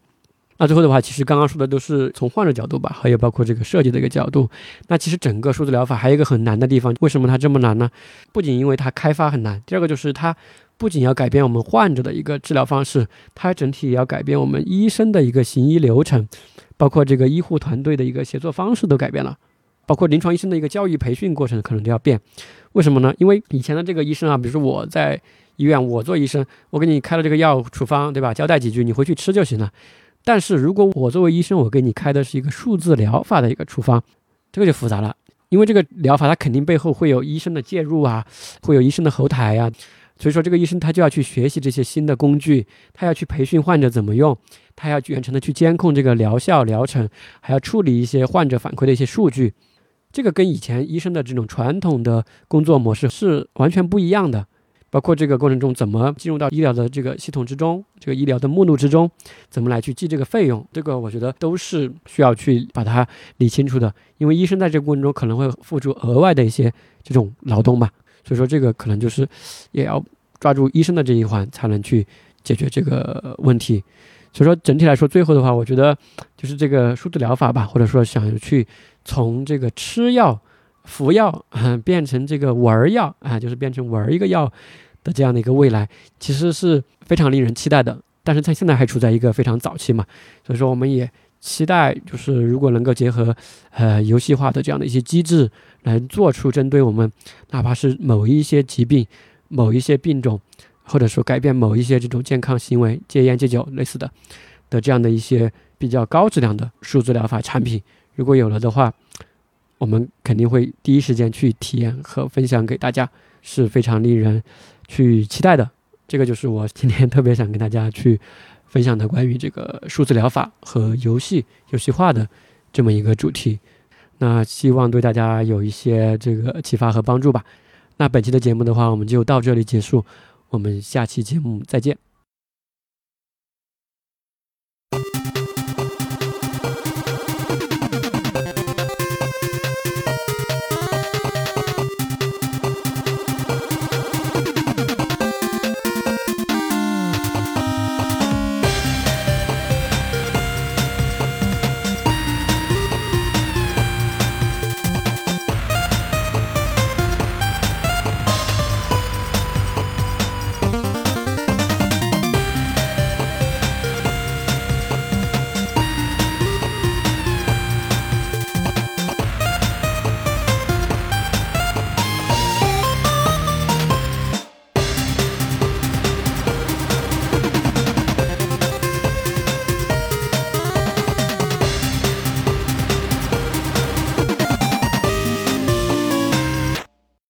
那最后的话，其实刚刚说的都是从患者角度吧，还有包括这个设计的一个角度。那其实整个数字疗法还有一个很难的地方，为什么它这么难呢？不仅因为它开发很难，第二个就是它不仅要改变我们患者的一个治疗方式，它整体也要改变我们医生的一个行医流程，包括这个医护团队的一个协作方式都改变了，包括临床医生的一个教育培训过程可能都要变。为什么呢？因为以前的这个医生啊，比如说我在医院，我做医生，我给你开了这个药处方，对吧？交代几句，你回去吃就行了。但是如果我作为医生，我给你开的是一个数字疗法的一个处方，这个就复杂了，因为这个疗法它肯定背后会有医生的介入啊，会有医生的后台呀，所以说这个医生他就要去学习这些新的工具，他要去培训患者怎么用，他要远程的去监控这个疗效疗程，还要处理一些患者反馈的一些数据，这个跟以前医生的这种传统的工作模式是完全不一样的。包括这个过程中怎么进入到医疗的这个系统之中，这个医疗的目录之中，怎么来去记这个费用，这个我觉得都是需要去把它理清楚的。因为医生在这个过程中可能会付出额外的一些这种劳动嘛，所以说这个可能就是也要抓住医生的这一环，才能去解决这个问题。所以说整体来说，最后的话，我觉得就是这个数字疗法吧，或者说想去从这个吃药、服药变成这个玩药啊，就是变成玩一个药。的这样的一个未来，其实是非常令人期待的。但是它现在还处在一个非常早期嘛，所以说我们也期待，就是如果能够结合呃游戏化的这样的一些机制，来做出针对我们哪怕是某一些疾病、某一些病种，或者说改变某一些这种健康行为、戒烟戒酒类似的的这样的一些比较高质量的数字疗法产品，如果有了的话，我们肯定会第一时间去体验和分享给大家，是非常令人。去期待的，这个就是我今天特别想跟大家去分享的关于这个数字疗法和游戏游戏化的这么一个主题。那希望对大家有一些这个启发和帮助吧。那本期的节目的话，我们就到这里结束，我们下期节目再见。